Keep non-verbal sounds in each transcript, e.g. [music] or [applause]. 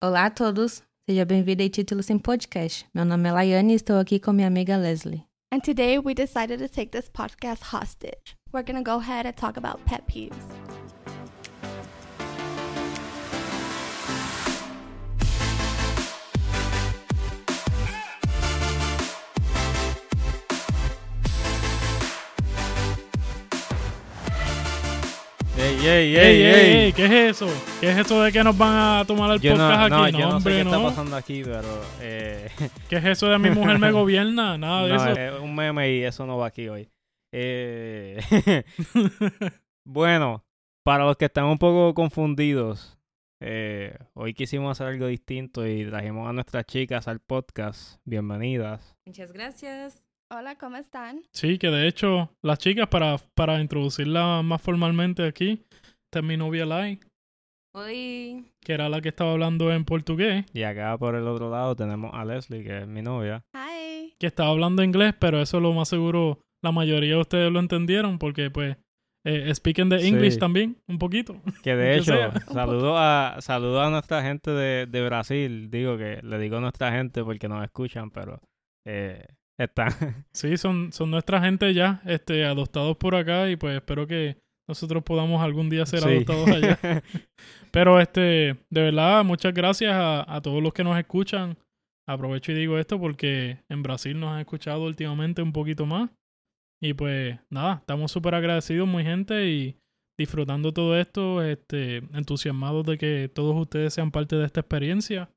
Olá a todos, seja bem-vindo ao Título Sem Podcast. Meu nome é Laiane e estou aqui com minha amiga Leslie. And today we decided to take this podcast hostage. We're gonna go ahead and talk about pet peeves. Ey, ey, ¡Ey, ey, ey! ¿Qué es eso? ¿Qué es eso de que nos van a tomar el Yo no, podcast no, aquí? yo no sé qué está no. pasando aquí, pero eh, ¿Qué es eso de mi mujer me [laughs] gobierna? Nada de no, eso. es un meme y eso no va aquí hoy. [laughs] Eh, [laughs] bueno, para los que están un poco confundidos, eh, hoy quisimos hacer algo distinto y trajimos a nuestras chicas al podcast. Bienvenidas. Muchas gracias. Hola, ¿cómo están? Sí, que de hecho, las chicas, para, para introducirla más formalmente aquí, esta es mi novia Lai, Oi. que era la que estaba hablando en portugués, Y acá por el otro lado tenemos a Leslie, que es mi novia. Hi. que estaba hablando inglés, pero eso lo más seguro la mayoría de ustedes lo entendieron, porque pues, eh, speaking de Sí. English también, un poquito. [laughs] Que de Que hecho, sea. saludo a, saludo a nuestra gente de, de Brasil. Digo que le digo nuestra gente porque nos escuchan, pero eh, están. Sí, son, son nuestra gente ya, este, adoptados por acá y pues espero que nosotros podamos algún día ser Sí. adoptados allá. [laughs] Pero este, de verdad, muchas gracias a, a todos los que nos escuchan. Aprovecho y digo esto porque en Brasil nos han escuchado últimamente un poquito más. Y pues nada, estamos súper agradecidos, muy gente, y disfrutando todo esto, este, entusiasmados de que todos ustedes sean parte de esta experiencia.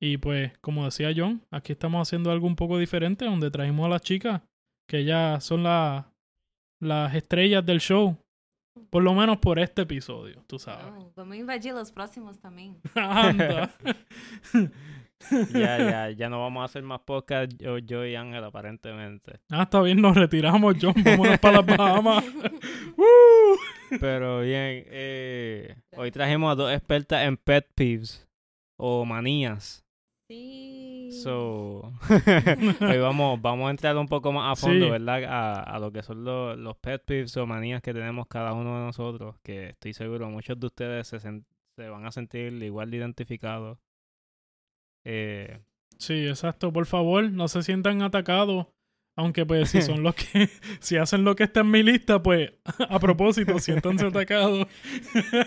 Y pues, como decía John, aquí estamos haciendo algo un poco diferente, donde trajimos a las chicas, que ya son la- las estrellas del show. Por lo menos por este episodio, tú sabes. Oh, vamos invadir os próximos também. [laughs] Anda. [laughs] ya, ya, [laughs] ya no vamos a hacer más podcast yo, yo y Ángel, aparentemente. ah, está bien, nos retiramos, John. Vámonos para las Bahamas. ¡Woo! Pero bien, eh, hoy trajimos a dos expertas en pet peeves o manías. Sim. So, hoy [laughs] vamos, vamos a entrar un poco más a fondo, Sí. ¿verdad? A, a lo que son los, los pet peeves o manías que tenemos cada uno de nosotros, que estoy seguro muchos de ustedes se, sen- se van a sentir igual de identificados. Eh, Sí, exacto. Por favor, no se sientan atacados. Aunque pues si son los [laughs] que, si hacen lo que está en mi lista, pues [laughs] a propósito, siéntanse [laughs] atacados.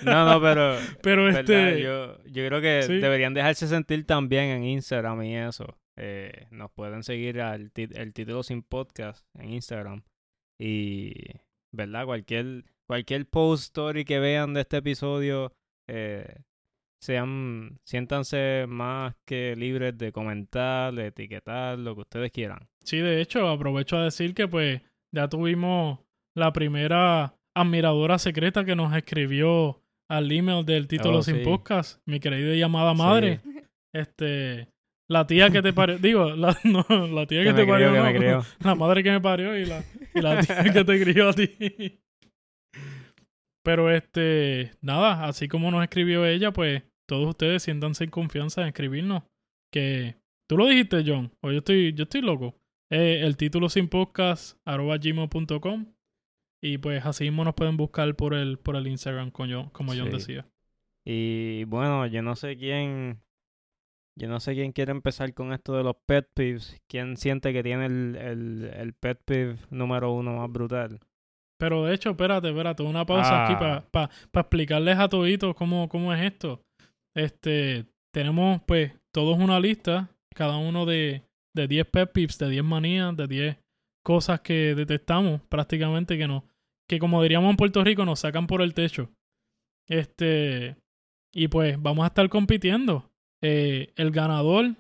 no, no, pero Pero este, Yo, yo creo que sí. deberían dejarse sentir también en Instagram y eso. Eh, nos pueden seguir al el título sin podcast en Instagram. Y, ¿verdad? Cualquier, cualquier post story que vean de este episodio, eh, sean, siéntanse más que libres de comentar, de etiquetar, lo que ustedes quieran. Sí, de hecho, aprovecho a decir que pues ya tuvimos la primera admiradora secreta que nos escribió al email del título Oh, sin sí. podcast, mi querida y amada madre. Este, la tía que te parió, [laughs] digo, la, no, la tía que, Que te parió, crió, que no, [laughs] la madre que me parió y la, y la tía [laughs] que te crió a ti. Pero este, nada, así como nos escribió ella, pues todos ustedes siéntanse en confianza en escribirnos. Que tú lo dijiste, John, o yo estoy, yo estoy loco. Eh, el título sin podcast, arroba gmail.com. Y pues así mismo nos pueden buscar por el, por el Instagram, como John, como John Sí. decía. Y bueno, yo no sé quién. Yo no sé quién quiere empezar con esto de los pet peeves. ¿Quién siente que tiene el, el, el pet peeve número uno más brutal? Pero de hecho, espérate, espérate, una pausa aquí Ah. para explicarles a toditos cómo, cómo es esto. Este, tenemos pues todos una lista, cada uno de, de 10 pet peeves, de 10 manías, de 10 cosas que detestamos prácticamente que no, que como diríamos en Puerto Rico nos sacan por el techo. Este, y pues vamos a estar compitiendo. Eh, el ganador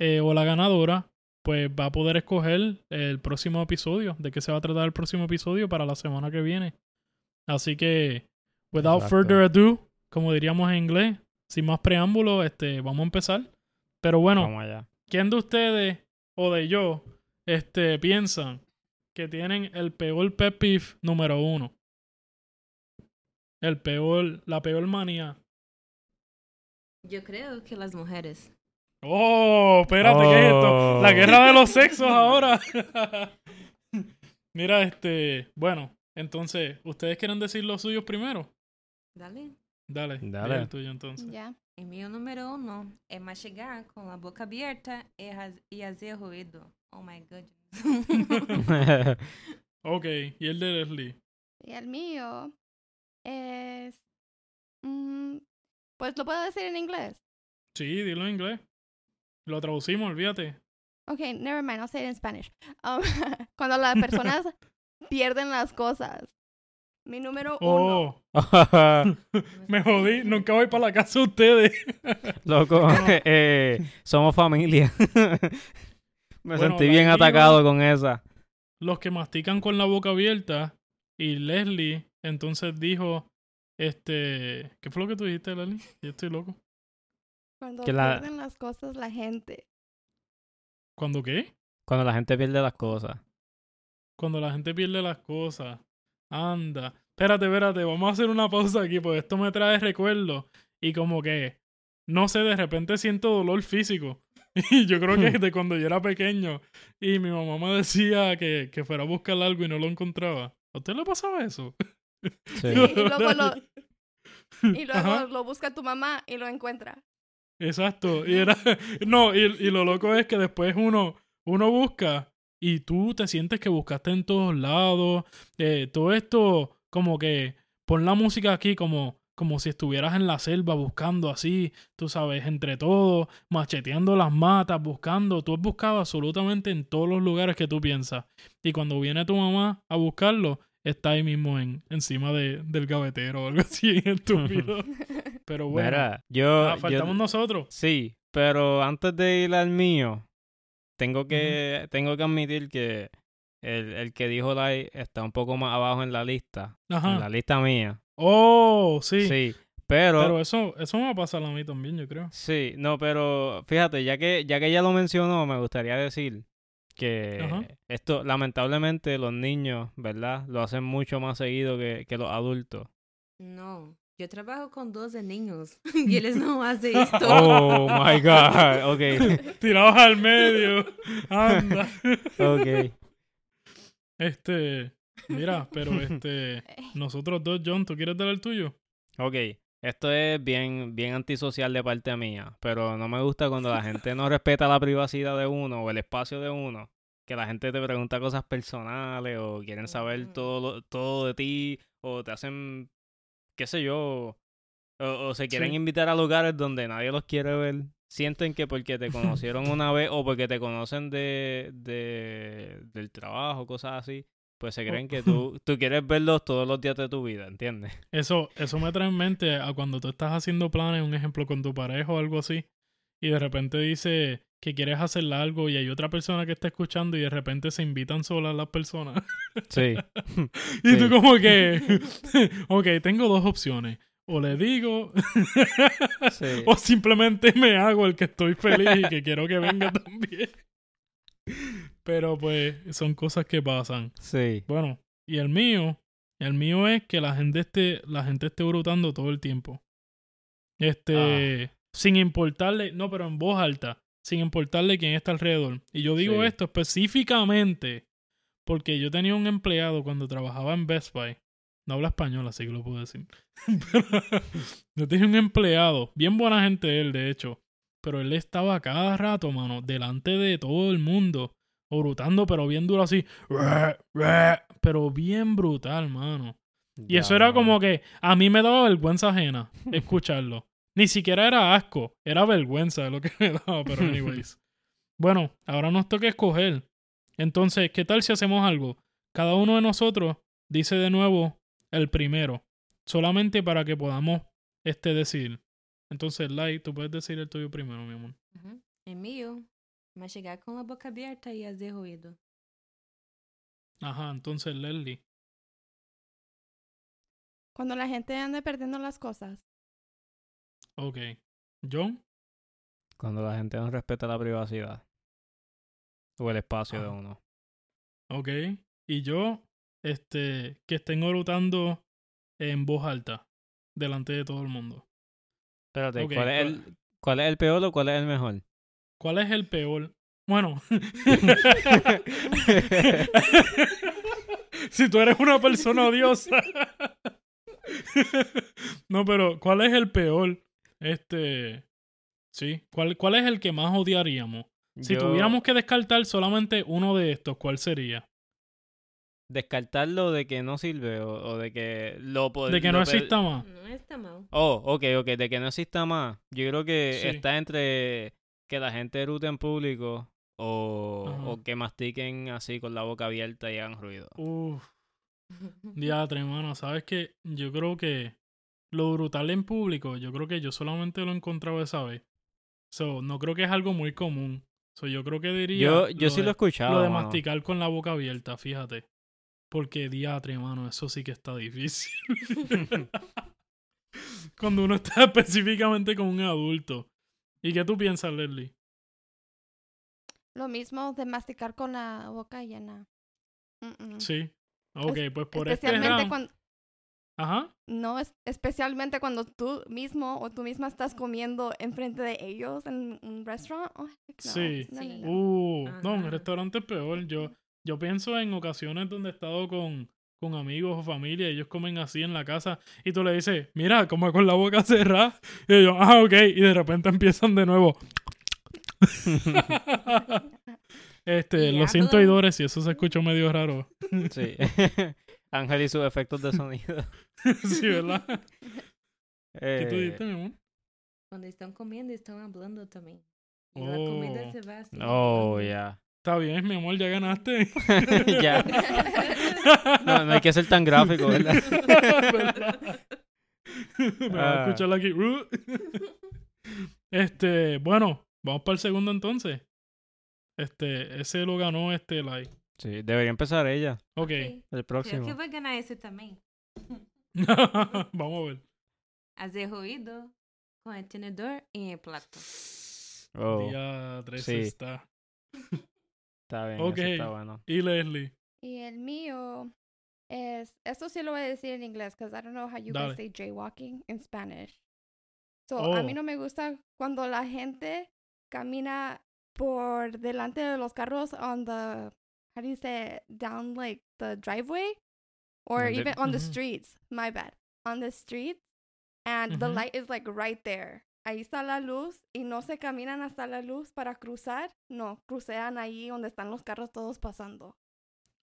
eh, o la ganadora pues va a poder escoger el próximo episodio, de qué se va a tratar el próximo episodio para la semana que viene. Así que, without Exacto. further ado, como diríamos en inglés, sin más preámbulos, este, vamos a empezar. Pero bueno, Vamos allá. ¿quién de ustedes o de yo este, piensan que tienen el peor pet peeve número uno? El peor, la peor manía. Eu creio que as mulheres. Oh, espérate, ¿qué es esto? La Oh. guerra de los [laughs] sexos ahora. [laughs] Mira, este, bueno, entonces, ¿ustedes quieren decir los suyos primero? Dale. Dale, Dale. el tuyo entonces. Yeah. El mío número uno es mastigar con la boca abierta y, ha- y hacer ruido. Oh my goodness. [laughs] Ok, y el de Leslie. Y el mío es... mm, pues lo puedo decir en inglés. Sí, dilo en inglés. Lo traducimos, olvídate. Okay, never mind, I'll say it in Spanish. Um, [laughs] cuando las personas [laughs] pierden las cosas. Mi número uno. Oh, [laughs] [laughs] me jodí. Nunca voy para la casa de ustedes. [laughs] Loco, eh, somos familia. Me Bueno, sentí bien atacado con esa. Los que mastican con la boca abierta. Y Leslie entonces dijo, este... ¿Qué fue lo que tú dijiste, Leslie? Yo estoy loco. Cuando que la- pierden las cosas la gente. ¿Cuándo qué? Cuando la gente pierde las cosas. Cuando la gente pierde las cosas. Anda. Espérate, espérate. Vamos a hacer una pausa aquí, porque esto me trae recuerdos. Y como que, no sé, de repente siento dolor físico. [laughs] Y yo creo que es de cuando yo era pequeño. Y mi mamá me decía que, que fuera a buscar algo y no lo encontraba. ¿A usted le pasaba eso? Sí. [laughs] Y, y luego, lo, y luego lo busca tu mamá y lo encuentra. Exacto. Y [laughs] era. No, y, y lo loco es que después uno, uno busca y tú te sientes que buscaste en todos lados. Eh, todo esto, como que pon la música aquí como, como si estuvieras en la selva buscando así, tú sabes, entre todos, macheteando las matas, buscando. Tú has buscado absolutamente en todos los lugares que tú piensas. Y cuando viene tu mamá a buscarlo, está ahí mismo en, encima de, del gavetero o algo [laughs] así, estúpido. Pero bueno. Mira, yo, Ah, yo- faltamos nosotros. Sí, pero antes de ir al mío, tengo que, tengo que admitir que el, el que dijo Lai está un poco más abajo en la lista. Ajá. En la lista mía. Oh, sí. Sí. Pero, Pero eso, eso me va a pasar a mí también, yo creo. sí, no, pero fíjate, ya que, ya que ella lo mencionó, me gustaría decir que Ajá. esto, lamentablemente, los niños, ¿verdad? Lo hacen mucho más seguido que, que los adultos. No, yo trabajo con 12 niños [laughs] [laughs] y ellos no hacen esto. Oh my God. Ok. [laughs] Tirados al medio. Anda. Ok. Este, mira, pero este, nosotros dos, John, ¿tú quieres dar el tuyo? Ok, esto es bien, bien antisocial de parte mía, pero no me gusta cuando la gente no respeta la privacidad de uno o el espacio de uno, que la gente te pregunta cosas personales o quieren saber Mm. todo, lo- todo de ti o te hacen, qué sé yo, o, o se quieren Sí. invitar a lugares donde nadie los quiere ver. Sienten que porque te [laughs] conocieron una vez o porque te conocen de, de del trabajo, cosas así, pues se creen que [laughs] tú, tú quieres verlos todos los días de tu vida, ¿entiendes? Eso, eso me trae en mente a cuando tú estás haciendo planes, un ejemplo con tu pareja o algo así, y de repente dice que quieres hacer algo y hay otra persona que está escuchando y de repente se invitan solas las personas. Sí. [laughs] y Sí. tú como que, [laughs] ok, tengo dos opciones. O le digo, [laughs] Sí. o simplemente me hago el que estoy feliz y que quiero que venga también. Pero pues son cosas que pasan. Sí. Bueno, y el mío, el mío es que la gente esté, la gente esté brutando todo el tiempo. Este, sin importarle, no, pero en voz alta, sin importarle quién está alrededor. Y yo digo Sí. esto específicamente porque yo tenía un empleado cuando trabajaba en Best Buy. No habla español, así que lo puedo decir. [laughs] Yo tenía un empleado, bien buena gente él, de hecho. Pero él estaba cada rato, mano, delante de todo el mundo, brutando, pero bien duro así. Pero bien brutal, mano. Y eso era como que a mí me daba vergüenza ajena escucharlo. Ni siquiera era asco, era vergüenza de lo que [laughs] me daba, pero [laughs] anyways. Bueno, ahora nos toca escoger. Entonces, ¿qué tal si hacemos algo? Cada uno de nosotros dice de nuevo el primero, solamente para que podamos este decir. Entonces, Lai, tú puedes decir el tuyo primero, mi amor. Ujú. El mío, mastigar con la boca abierta y hacer ruido. Ajá, entonces Leslie. Cuando la gente anda perdiendo las cosas. Ok. John. Cuando la gente no respeta la privacidad. O el espacio de Ajá. uno. Ok. Y yo, este, que estén orutando en voz alta, delante de todo el mundo. Espérate, ¿cuál, es el, ¿cuál es el peor o cuál es el mejor? ¿Cuál es el peor? Bueno. [laughs] si tú eres una persona odiosa. no, pero ¿cuál es el peor? Este. Sí. ¿Cuál, ¿Cuál es el que más odiaríamos? Si Yo- tuviéramos que descartar solamente uno de estos, ¿cuál sería? Descartarlo de que no sirve o, o de que lo De que lo no exista más. No está mal. Oh, ok, ok, de que no exista más. Yo creo que Sí. está entre que la gente erute en público o, o que mastiquen así con la boca abierta y hagan ruido. Uf, [laughs] diatre, mano. ¿Sabes qué? Yo creo que lo brutal en público, yo creo que yo solamente lo he encontrado esa vez. So, no creo que es algo muy común. So, yo creo que diría. Yo, yo sí de- lo he escuchado. Lo de mano. masticar con la boca abierta, fíjate. Porque diatre, mano, eso sí que está difícil. [laughs] [laughs] Cuando uno está [laughs] específicamente con un adulto. ¿Y qué tú piensas, Leslie? Lo mismo de masticar con la boca llena. Mm-mm. Sí. Ok, pues por este Especialmente round- cuando... Ajá. No, es, especialmente cuando tú mismo o tú misma estás comiendo enfrente de ellos en un restaurant. Oh, no. Sí. No, no, Sí. no. Uh, no, en el restaurante es peor. Yo, yo pienso en ocasiones donde he estado con, con amigos o familia y ellos comen así en la casa y tú le dices, mira, come con la boca cerrada. Y ellos, ah, ok. Y de repente empiezan de nuevo. [laughs] este, lo siento, Diablo. Idores, si eso se escuchó medio raro. Sí. [laughs] Ángel y sus efectos de sonido. [laughs] sí, ¿verdad? ¿Qué tú Eh, dijiste, mi amor? Cuando están comiendo, están hablando también. Y la Oh. comida se va así. Oh, ya. Está bien, mi amor, ya ganaste. [laughs] [laughs] ya. No, no hay que ser tan gráfico, ¿verdad? Me va a Ah. escuchar aquí. Este, bueno, vamos para el segundo entonces. Este, ese lo ganó este like. Sí, debería empezar ella. Ok, Sí. El Creo próximo. que va a ganar ese también. [laughs] vamos a ver. Hacer ruido con el tenedor y el plato. Oh, Día 13 sí. está. está bien. Ok. está bueno. Y Leslie. Y el mío es, esto sí lo voy a decir en inglés, because I don't know how you Dale. guys say jaywalking in Spanish. So, a mí Oh. no me gusta cuando la gente camina por delante de los carros on the, how do you say it, down like the driveway? Or even on the Ujú. streets, my bad. On the streets, and the Ujú. light is like right there. Ahí está la luz y no se caminan hasta la luz para cruzar. No, crucean ahí donde están los carros todos pasando.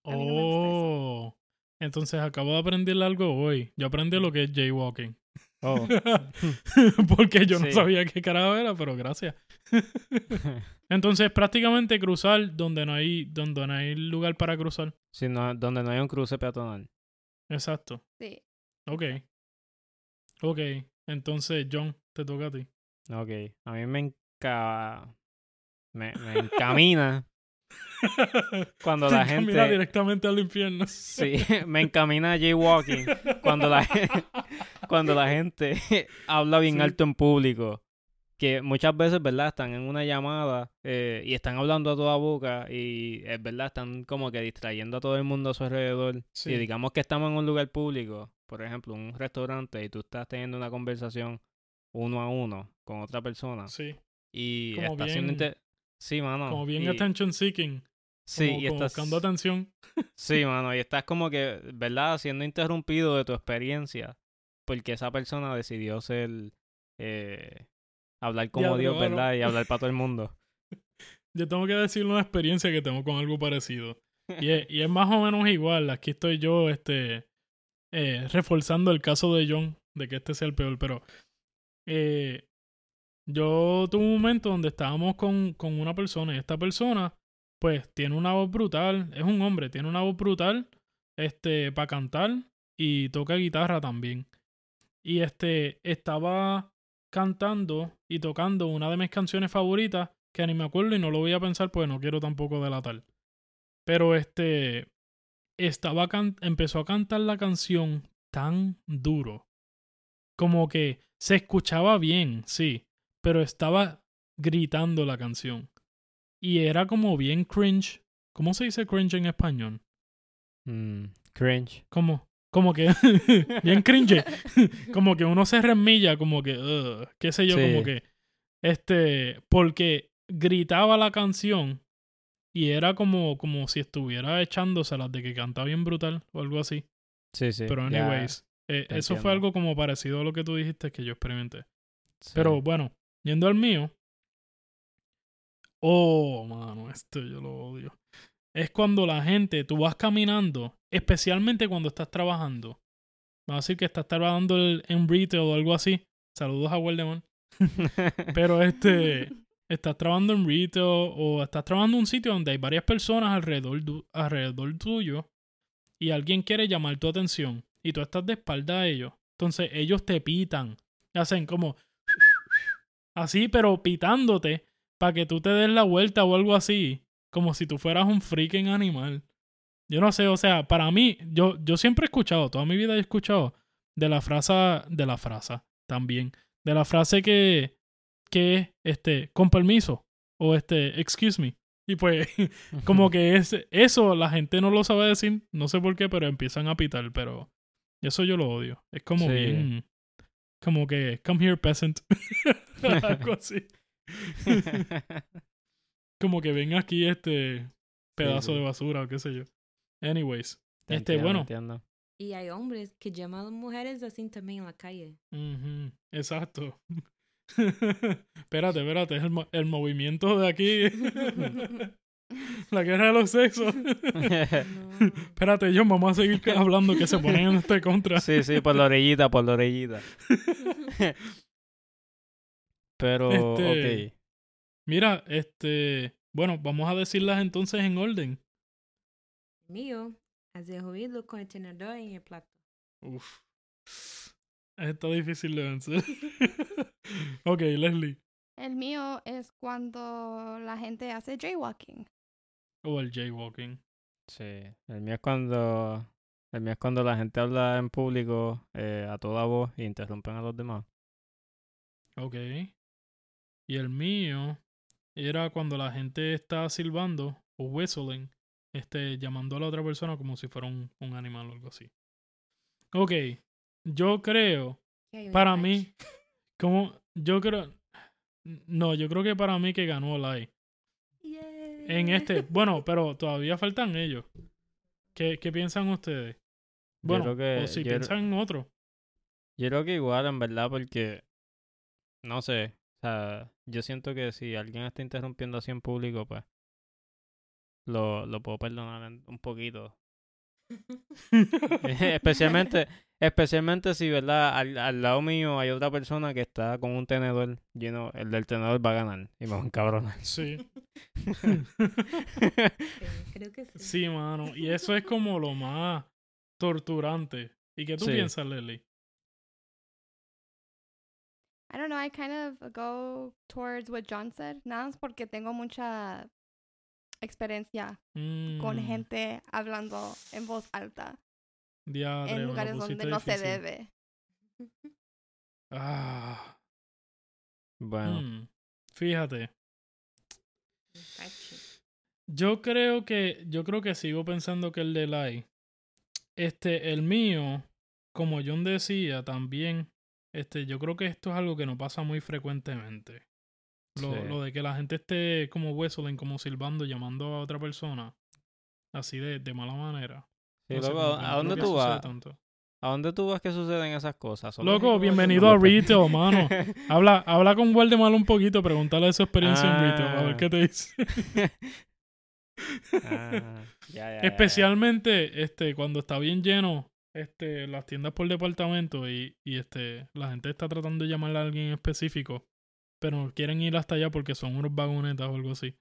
A mí no me gusta eso. Oh. Entonces acabo de aprender algo hoy. Yo aprendí lo que es jaywalking. Oh. [laughs] Porque yo no sabía qué carajo era, pero gracias. [laughs] Entonces, prácticamente cruzar donde no hay, donde no hay lugar para cruzar. Sí, no, donde no hay un cruce peatonal. Exacto. Sí. Ok. Ok. Entonces, John, te toca a ti. Ok. A mí me enca... Me, me encamina [laughs] cuando Te la encamina gente... directamente al infierno. Sí, me encamina a jaywalking cuando la, cuando la gente [laughs] habla bien Sí. alto en público. Que muchas veces, ¿verdad? Están en una llamada eh, y están hablando a toda boca y es verdad, están como que distrayendo a todo el mundo a su alrededor. Sí. Y digamos que estamos en un lugar público, por ejemplo, un restaurante, y tú estás teniendo una conversación uno a uno con otra persona Sí. y Como está haciendo... bien- inter- Sí, mano. Como bien y- attention seeking. Sí, como, y como estás... buscando atención. Sí, mano, y estás como que, ¿verdad? Siendo interrumpido de tu experiencia. Porque esa persona decidió ser. eh, hablar como Dios. ¿verdad? Y hablar para todo el [laughs] mundo. Yo tengo que decir una experiencia que tengo con algo parecido. Y [laughs] es, y es más o menos igual. Aquí estoy yo, este, eh, reforzando el caso de John, de que este sea el peor, pero eh, yo tuve un momento donde estábamos con, con una persona y esta persona, pues, tiene una voz brutal, es un hombre, tiene una voz brutal, este, para cantar y toca guitarra también. Y este, estaba cantando y tocando una de mis canciones favoritas, que ni me acuerdo y no lo voy a pensar porque no quiero tampoco delatar. Pero este estaba can- empezó a cantar la canción tan duro. Como que se escuchaba bien, sí, pero estaba gritando la canción. Y era como bien cringe. ¿Cómo se dice cringe en español? Mm, cringe. Como, como que, [laughs] bien cringe. [laughs] como que uno se remilla, como que, qué sé yo, Sí. como que, este, porque gritaba la canción y era como, como si estuviera echándoselas de que canta bien brutal o algo así. Sí, sí. Pero ya. anyways, eh, eso entiendo. fue algo como parecido a lo que tú dijiste que yo experimenté. Sí. Pero bueno, yendo al mío. Oh, mano, esto yo lo odio. Es cuando la gente, tú vas caminando, especialmente cuando estás trabajando. Vamos a decir que estás trabajando en retail o algo así. Saludos a Waldemar. [laughs] Pero este, estás trabajando en retail o estás trabajando en un sitio donde hay varias personas alrededor, alrededor tuyo y alguien quiere llamar tu atención y tú estás de espalda a ellos. Entonces ellos te pitan. Hacen como así, pero pitándote para que tú te des la vuelta o algo así. Como si tú fueras un freaking animal. Yo no sé, o sea, para mí, yo, yo siempre he escuchado, toda mi vida he escuchado de la frase, de la frase también, de la frase que, que es, este, con permiso, o este, excuse me. Y pues, [laughs] como que es, eso la gente no lo sabe decir, no sé por qué, pero empiezan a pitar, pero eso yo lo odio. Es como Sí. bien, como que, come here peasant, [laughs] algo así. [laughs] Como que ven aquí este pedazo sí. de basura o qué sé yo. Anyways, Te este, entiendo, bueno. entiendo. Y hay hombres que llaman a las mujeres así también en la calle. Exacto. [laughs] espérate, espérate, es el, mo- el movimiento de aquí. [laughs] La guerra de los sexos. No. espérate, yo vamos a seguir hablando que se ponen en este contra. sí, sí, por la orillita, por la orillita. [laughs] Pero, Este- ok. Mira, este, bueno, vamos a decirlas entonces en orden. Mío, hacer ruido con el tenedor en el plato. Uf. Está difícil de vencer. [laughs] [laughs] ok, Leslie. El mío es cuando la gente hace jaywalking. O el jaywalking. Sí, el mío es cuando, el mío es cuando la gente habla en público eh, a toda voz e interrumpen a los demás. Ok. Y el mío era cuando la gente está silbando o whistling, este, llamando a la otra persona como si fuera un, un animal o algo así. Ok. Yo creo, para match. mí, [laughs] como, yo creo, no, yo creo que para mí que ganó Lai. En este, [laughs] bueno, pero todavía faltan ellos. ¿Qué, qué piensan ustedes? Bueno, creo que- o si yo- piensan en otro. Yo creo que igual, en verdad, porque, no sé, o sea, yo siento que si alguien está interrumpiendo así en público, pues, lo, lo puedo perdonar un poquito. [laughs] [laughs] especialmente, especialmente si, ¿verdad? Al, al lado mío hay otra persona que está con un tenedor lleno, el del tenedor va a ganar y me va a encabronar. Sí. [laughs] Sí, creo que sí. Sí, mano. Y eso es como lo más torturante. ¿Y qué tú Sí. piensas, Lely? I don't know, I kind of go towards what John said. Nada más porque tengo mucha experiencia con Mm, gente hablando en voz alta diadre, en lugares donde pusiste no se debe. Ah, Bueno, mm, Fíjate, yo creo que yo creo que sigo pensando que el de Lai. Este, el mío, como John decía también, este, yo creo que esto es algo que no pasa muy frecuentemente. Lo, Sí. lo de que la gente esté como whistling, como silbando, llamando a otra persona, así de, de mala manera. sí, No loco, no ¿a dónde tú vas? tanto. ¿A dónde tú vas que suceden esas cosas? Loco, bienvenido a? Retail, [laughs] mano. Habla, habla con Waldemar un poquito, pregúntale de su experiencia en Retail, a ver qué te dice. Ah, ya, ya, ya, ya. Especialmente este, cuando está bien lleno este, las tiendas por departamento y, y este, la gente está tratando de llamarle a alguien en específico, pero quieren ir hasta allá porque son unos vagonetas o algo así.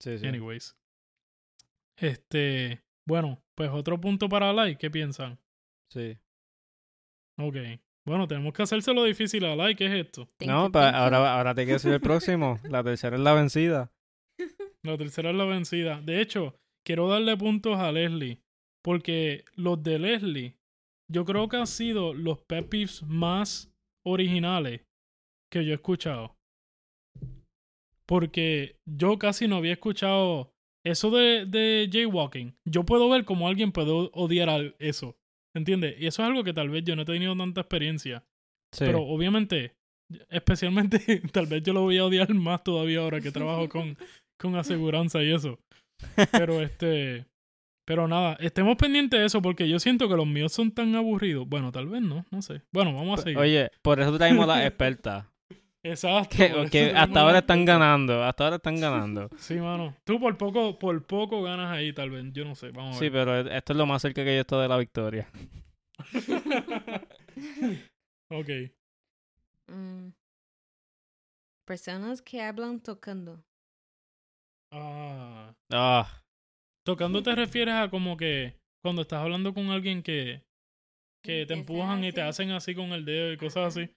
Sí, sí. Anyways. Este, bueno, pues otro punto para like, ¿qué piensan? Sí. Ok. Bueno, tenemos que hacérselo difícil a like, ¿qué es esto? No, you. ahora, ahora te quieres ser el próximo. [laughs] La tercera es la vencida. [laughs] La tercera es la vencida. De hecho, quiero darle puntos a Leslie. Porque los de Leslie, yo creo que han sido los pet peeves más originales que yo he escuchado. Porque yo casi no había escuchado eso de, de jaywalking. Yo puedo ver cómo alguien puede odiar eso. ¿Entiendes? Y eso es algo que tal vez yo no he tenido tanta experiencia. Sí. Pero obviamente, especialmente, [laughs] tal vez yo lo voy a odiar más todavía ahora que trabajo con, con aseguranza y eso. Pero este, pero nada, estemos pendientes de eso porque yo siento que los míos son tan aburridos. Bueno, tal vez no, no sé. Bueno, vamos a seguir. Oye, por eso traemos la [laughs] experta. Exacto. Que, hasta ahora la- están ganando, hasta ahora están ganando. [laughs] Sí, mano. Tú por poco, por poco ganas ahí, tal vez. Yo no sé. Vamos a Sí, ver. pero esto es lo más cerca que yo estoy de la victoria. [laughs] ok. Mm. Personas que hablan tocando. Ah. Ah, Tocando te refieres a como que cuando estás hablando con alguien que, que te empujan y te hace- hacen así con el dedo y cosas así.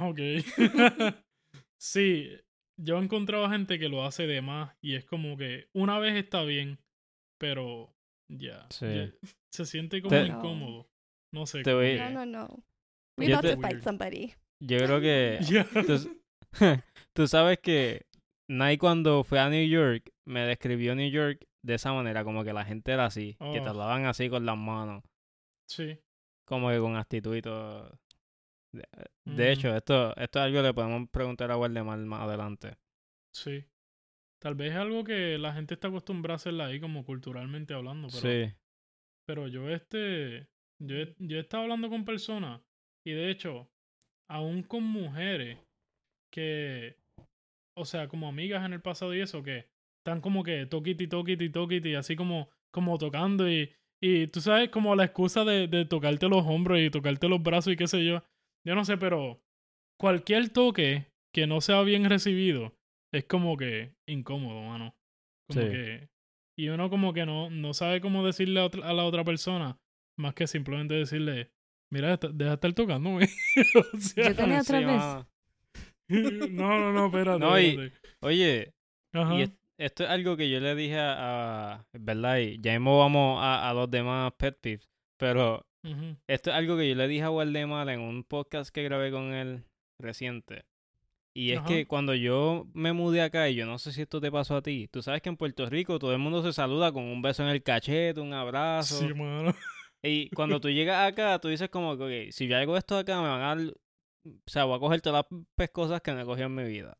Ok. [laughs] [laughs] sí, yo he encontrado gente que lo hace de más y es como que una vez está bien, pero ya. Sí. ya se siente como Te- incómodo. No sé. Te voy- No, no, no. We're about te- to fight somebody. yo creo que [laughs] tú, tú sabes que Nike cuando fue a New York me describió New York de esa manera, como que la gente era así, que te Oh. hablaban así con las manos, Sí. como que con actitud y todo. De, Mm. de hecho, esto, esto es algo que le podemos preguntar a Waldemar más adelante. Sí. Tal vez es algo que la gente está acostumbrada a hacerla ahí como culturalmente hablando, pero, Sí, pero yo este yo he, yo he estado hablando con personas y de hecho aún con mujeres que o sea, como amigas en el pasado y eso que están como que toquiti toquiti toquiti así como como tocando y y tú sabes como la excusa de, de tocarte los hombros y tocarte los brazos y qué sé yo. Yo no sé, pero cualquier toque que no sea bien recibido es como que incómodo, mano. Como Sí. que. Y uno como que no, no sabe cómo decirle a, otra- a la otra persona, más que simplemente decirle, mira, deja de estar tocándome. [laughs] o sea, Yo tenía otra Sí, vez. [laughs] no, no, no, espérate. No, y- espérate. Oye, Ajá. y esto es algo que yo le dije a, a- ¿verdad? Y ya mismo vamos a, a los demás pet peeves, pero esto es algo que yo le dije a Waldemar en un podcast que grabé con él reciente. Y es que cuando yo me mudé acá, y yo no sé si esto te pasó a ti, tú sabes que en Puerto Rico todo el mundo se saluda con un beso en el cachete, un abrazo. Sí, mano. Y [laughs] cuando tú llegas acá, tú dices como que, si yo hago esto acá, me van a. O sea, voy a coger todas las pescosas que he cogido en mi vida.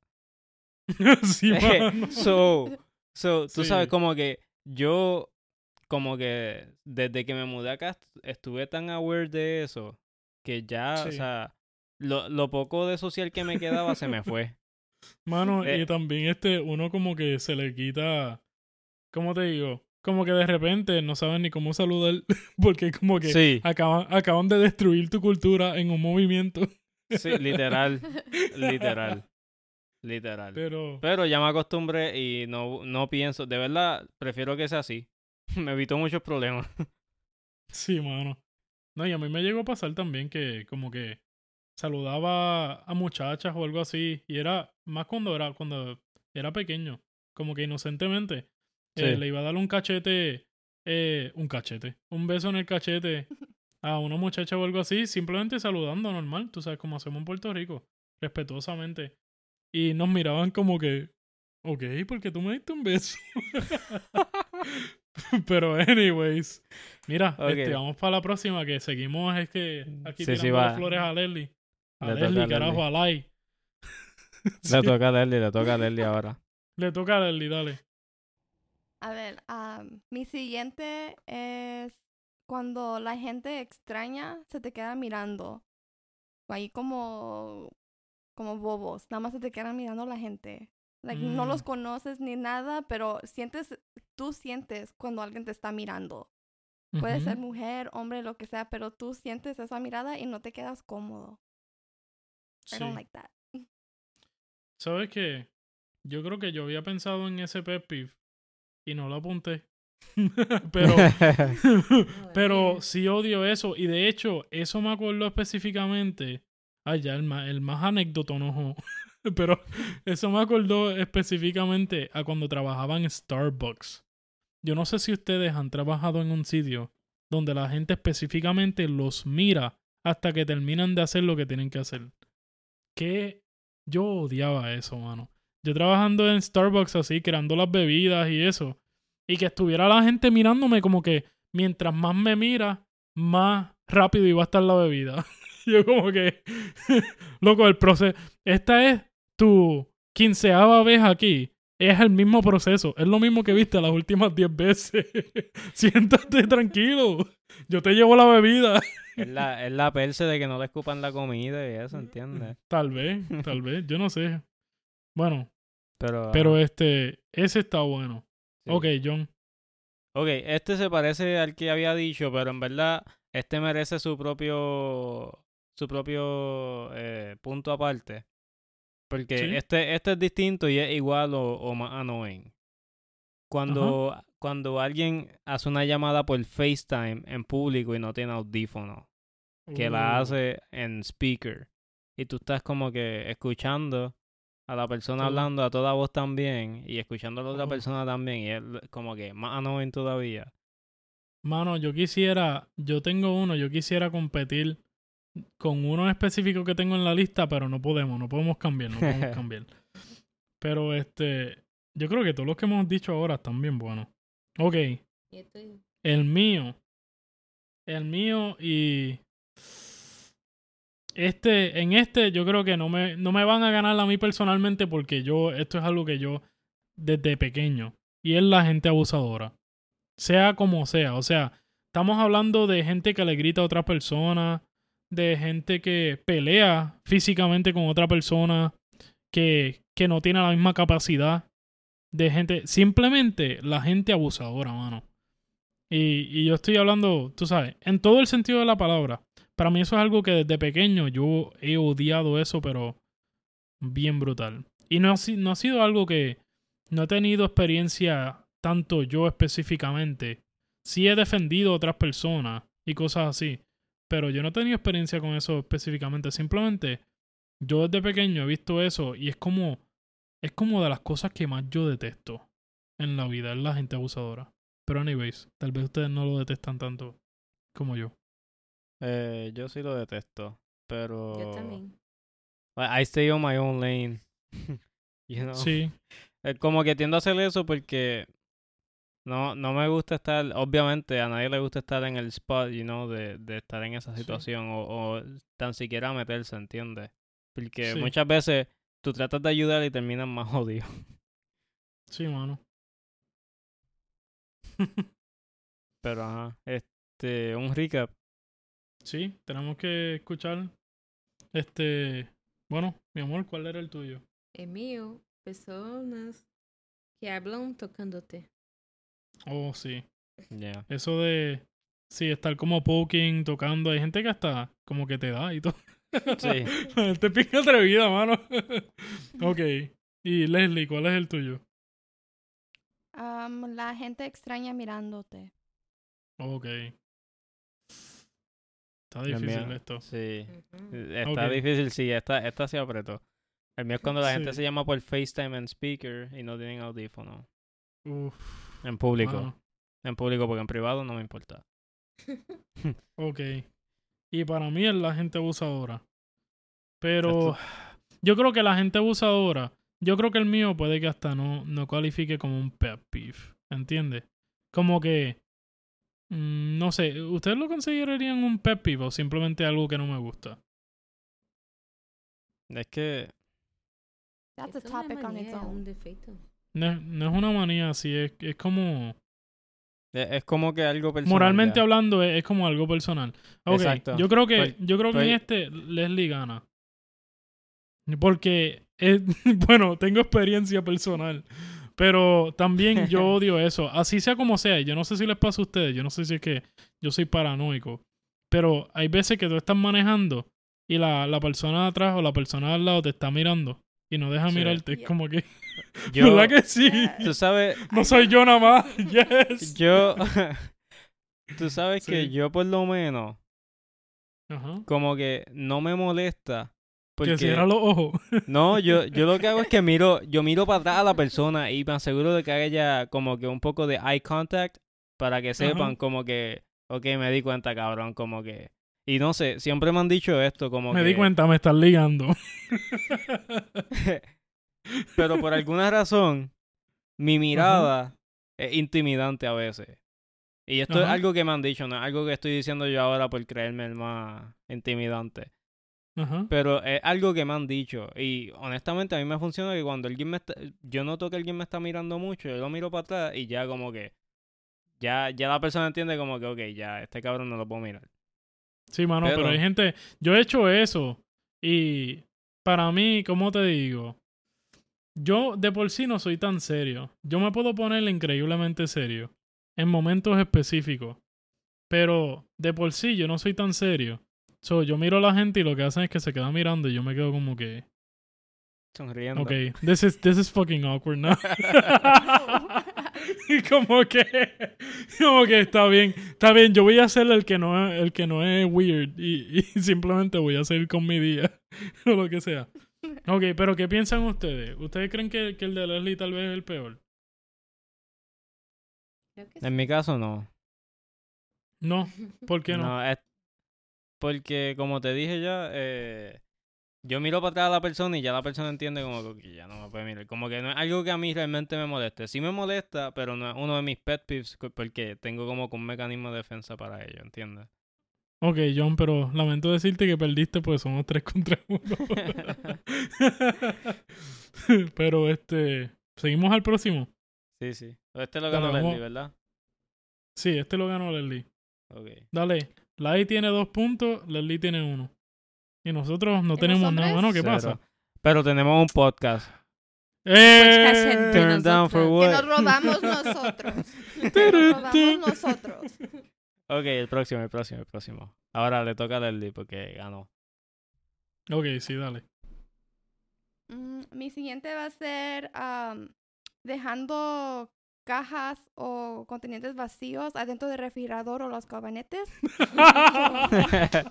[laughs] sí, [laughs] so, so, tú Sí. sabes, como que yo, como que desde que me mudé acá, est- estuve tan aware de eso, que ya, o sea, lo, lo poco de social que me quedaba se me fue. [laughs] Mano, Eh. y también este, uno como que se le quita, ¿cómo te digo? Como que de repente no saben ni cómo saludar, porque como que Sí, acaban, acaban de destruir tu cultura en un movimiento. sí, literal, literal, literal. Pero, Pero ya me acostumbré y no, no pienso, de verdad, prefiero que sea así. [laughs] Me evitó muchos problemas. [laughs] sí, mano. No, y a mí me llegó a pasar también que como que saludaba a muchachas o algo así, y era más cuando era, cuando era pequeño, como que inocentemente. eh, le iba a dar un cachete, eh, un cachete, un beso en el cachete [laughs] a una muchacha o algo así, simplemente saludando normal, tú sabes, como hacemos en Puerto Rico, respetuosamente. Y nos miraban como que, ok, porque tú me diste un beso. [laughs] Pero anyways, mira, Ok. este, vamos para la próxima que seguimos es que aquí Sí, sí, tirando flores a Leslie. A Le toca Leslie, a carajo, a Lai. Sí, Le toca a [laughs] Leslie, le toca a Leslie ahora. [laughs] Le toca a Leslie, dale. A ver, mi siguiente es cuando la gente extraña se te queda mirando. Ahí como, como bobos. Nada más se te quedan mirando la gente. Like, No Mm. los conoces ni nada, pero sientes, tú sientes cuando alguien te está mirando. Puede Ujú. ser mujer, hombre, lo que sea, pero tú sientes esa mirada y no te quedas cómodo. I don't Sí. like that. [laughs] ¿Sabes qué? Yo creo que yo había pensado en ese pet peeve y no lo apunté. [laughs] pero, [laughs] pero sí odio eso. Y de hecho, eso me acuerdo específicamente. Ay, ya, el más, el más no. [laughs] pero eso me acordó específicamente a cuando trabajaba en Starbucks. Yo no sé si ustedes han trabajado en un sitio donde la gente específicamente los mira hasta que terminan de hacer lo que tienen que hacer. Que yo odiaba eso, mano. Yo trabajando en Starbucks así, creando las bebidas y eso. Y que estuviera la gente mirándome como que mientras más me mira, más rápido iba a estar la bebida. [laughs] [laughs] Yo como que, [laughs] loco, el proceso... Esta es tu quinceava vez aquí. Es el mismo proceso. Es lo mismo que viste las últimas diez veces. [laughs] Siéntate tranquilo. Yo te llevo la bebida. Es la, es la perse de que no le escupan la comida y eso, ¿entiendes? Tal vez, tal vez, yo no sé. Bueno, Pero, pero este, ese está bueno. sí. Ok, John. Ok, este se parece al que había dicho, pero en verdad este merece su propio su propio eh, punto aparte. Porque Sí. este, este es distinto y es igual o, o más annoying. Cuando, cuando alguien hace una llamada por FaceTime en público y no tiene audífono, que la Uh, hace en speaker, y tú estás como que escuchando a la persona hablando a toda voz también y escuchando a la otra Oh. persona también y es como que más annoying todavía. Mano, yo quisiera, yo tengo uno, yo quisiera competir con uno específico que tengo en la lista, pero no podemos, no podemos cambiar, no podemos [laughs] cambiar. Pero este, yo creo que todos los que hemos dicho ahora están bien buenos. Ok, el mío, el mío y este, en este yo creo que no me, no me van a ganar a mí personalmente porque yo, esto es algo que yo desde pequeño y es la gente abusadora. Sea como sea, o sea, estamos hablando de gente que le grita a otra persona, de gente que pelea físicamente con otra persona, que, que no tiene la misma capacidad, de gente, simplemente la gente abusadora, mano. Y, y yo estoy hablando, tú sabes, en todo el sentido de la palabra. Para mí eso es algo que desde pequeño yo he odiado eso, pero bien brutal. Y no ha, no ha sido algo que no he tenido experiencia tanto yo específicamente. Sí he defendido a otras personas y cosas así, pero yo no he tenido experiencia con eso específicamente. Simplemente yo desde pequeño he visto eso y es como es como de las cosas que más yo detesto en la vida, es la gente abusadora. Pero anyways, tal vez ustedes no lo detestan tanto como yo. Eh, yo sí lo detesto, pero Yo también. I stay on my own lane. [laughs] you know? Sí, [laughs] Eh, Como que tiendo a hacer eso porque no, no me gusta estar, obviamente a nadie le gusta estar en el spot, you know, de, de estar en esa Sí. situación o, o tan siquiera meterse, ¿entiendes? Porque Sí. muchas veces tú tratas de ayudar y terminas más [laughs] jodido. sí, mano. [laughs] Pero ajá, este, un recap. Sí, tenemos que escuchar. Este, bueno, mi amor, ¿cuál era el tuyo? El mío, personas que hablan tocándote. Oh, sí. Yeah. Eso de, sí, estar como poking, tocando. Hay gente que hasta como que te da y todo. Sí. [laughs] te pica atrevida, mano. [laughs] ok. Y Leslie, ¿cuál es el tuyo? Am, la gente extraña mirándote. Ok. Está difícil esto. Sí. Está difícil, sí, esta, esta se apretó. El mío es cuando la [laughs] gente se llama por FaceTime en speaker y no tienen audífono. Uf. En público. En público, porque en privado no me importa. [laughs] Ok. Y para mí es la gente abusadora. Pero yo creo que la gente abusadora, yo creo que el mío puede que hasta no, no cualifique como un pet peeve. ¿Entiendes? Como que, mm, no sé, ¿ustedes lo considerarían un pet peeve o simplemente algo que no me gusta? Es que That's a topic on its un own. defecto. No, es- no es una manía así, es, es como, es, es como que algo personal. moralmente ya. hablando, es, es como algo personal. Exacto. yo creo que, Pues- yo creo que en este Leslie gana. Porque, es- [laughs] bueno, tengo experiencia personal. Pero también yo [laughs] odio eso. Así sea como sea. Yo no sé si les pasa a ustedes. Yo no sé si es que yo soy paranoico. Pero hay veces que tú estás manejando y la, la persona de atrás o la persona de al lado te está mirando y no deja Sí. mirarte. Es Yeah. como que, Yo, ¿verdad que sí? tú sabes, No soy yo nada más. [laughs] Yes. yo, [laughs] tú sabes que yo por lo menos, como que no me molesta. Que Porque, cierra los ojos. [laughs] no, yo, yo lo que hago es que miro, yo miro para atrás a la persona y me aseguro de que haya como que un poco de eye contact para que sepan como que, ok, me di cuenta, cabrón, como que, y no sé, siempre me han dicho esto, como Me que, di cuenta, me estás ligando. Pero por alguna razón, mi mirada es intimidante a veces. Y esto es algo que me han dicho, no es algo que estoy diciendo yo ahora por creerme el más intimidante. Pero es algo que me han dicho. Y honestamente a mí me funciona que cuando alguien me está... Yo noto que alguien me está mirando mucho, yo lo miro para atrás y ya como que... Ya, ya la persona entiende como que, ok, ya, este cabrón no lo puedo mirar. Sí, mano, pero, Pero- hay gente. Yo he hecho eso. Y para mí, ¿cómo te digo? Yo de por sí no soy tan serio. Yo me puedo poner increíblemente serio en momentos específicos. Pero de por sí yo no soy tan serio. So, yo miro a la gente y lo que hacen es que se quedan mirando y yo me quedo como que, Sonriendo. ok, this is, this is fucking awkward now. [laughs] [laughs] y como que, como que está bien, está bien, yo voy a ser el que no es, el que no es weird y, y simplemente voy a seguir con mi día [laughs] o lo que sea. Ok, pero ¿qué piensan ustedes? ¿Ustedes creen que, que el de Leslie tal vez es el peor? Creo que sí. En mi caso, no. No, [laughs] ¿por qué no? es porque, como te dije ya, eh, yo miro para atrás a la persona y ya la persona entiende como que ya no me puede mirar. Como que no es algo que a mí realmente me moleste. Sí me molesta, pero no es uno de mis pet peeves porque tengo como que un mecanismo de defensa para ello, ¿entiendes? Ok, John, pero lamento decirte que perdiste pues somos tres contra uno. [laughs] pero este, seguimos al próximo. sí, sí. Este lo Dale, ganó. Leslie, ¿verdad? Sí, este lo ganó Leslie. Ok. Dale, Lai tiene dos puntos, Leslie tiene uno. Y nosotros no ¿Y tenemos nada. Bueno, ¿qué Cero. pasa? Pero tenemos un podcast. ¡Eh! Turn down for nosotros. Que what? nos robamos nosotros. [laughs] Que nos robamos nosotros. Ok, el próximo, el próximo, el próximo. Ahora le toca a Leslie porque ganó. Ok, sí, dale. Mm, mi siguiente va a ser am, dejando cajas o contenedores vacíos adentro del refrigerador o los gabinetes. [laughs]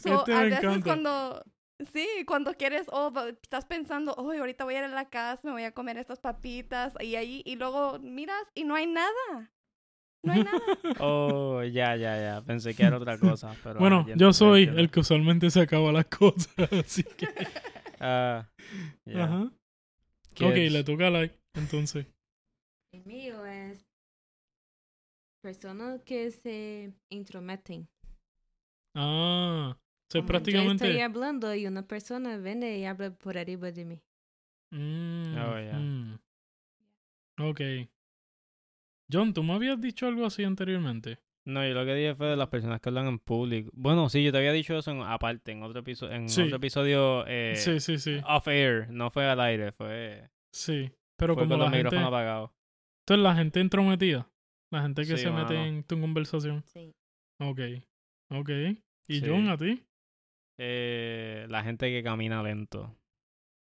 So, Este a veces encanta. cuando sí, cuando quieres o va- estás pensando, "Oh, ahorita voy a ir a la casa, me voy a comer estas papitas" y ahí y luego miras y no hay nada. No hay nada. [laughs] oh, ya, ya, ya. Pensé que era otra cosa. Pero, Bueno, yo soy el que usualmente se acaba las cosas, [laughs] así que... Ah, ya. Ajá. ¿Qué Ok, le toca a Lai, entonces. El mío es personas que se intrometen. Ah, o sea, Como prácticamente... Yo estoy hablando y una persona viene y habla por arriba de mí. Mm, Oh, ya. mm. Ok. John, ¿tú me habías dicho algo así anteriormente? No, yo lo que dije fue de las personas que hablan en público. Bueno, sí, yo te había dicho eso en- aparte, en otro episodio, en Sí. otro episodio eh, sí, sí, sí. off air, no fue al aire, fue, Sí. Pero fue como con la los gente... micrófonos apagados. Entonces la gente entrometida. La gente que Sí, se mete en tu conversación. Sí. Ok. Ok. ¿Y Sí. John, a ti? Eh, la gente que camina lento.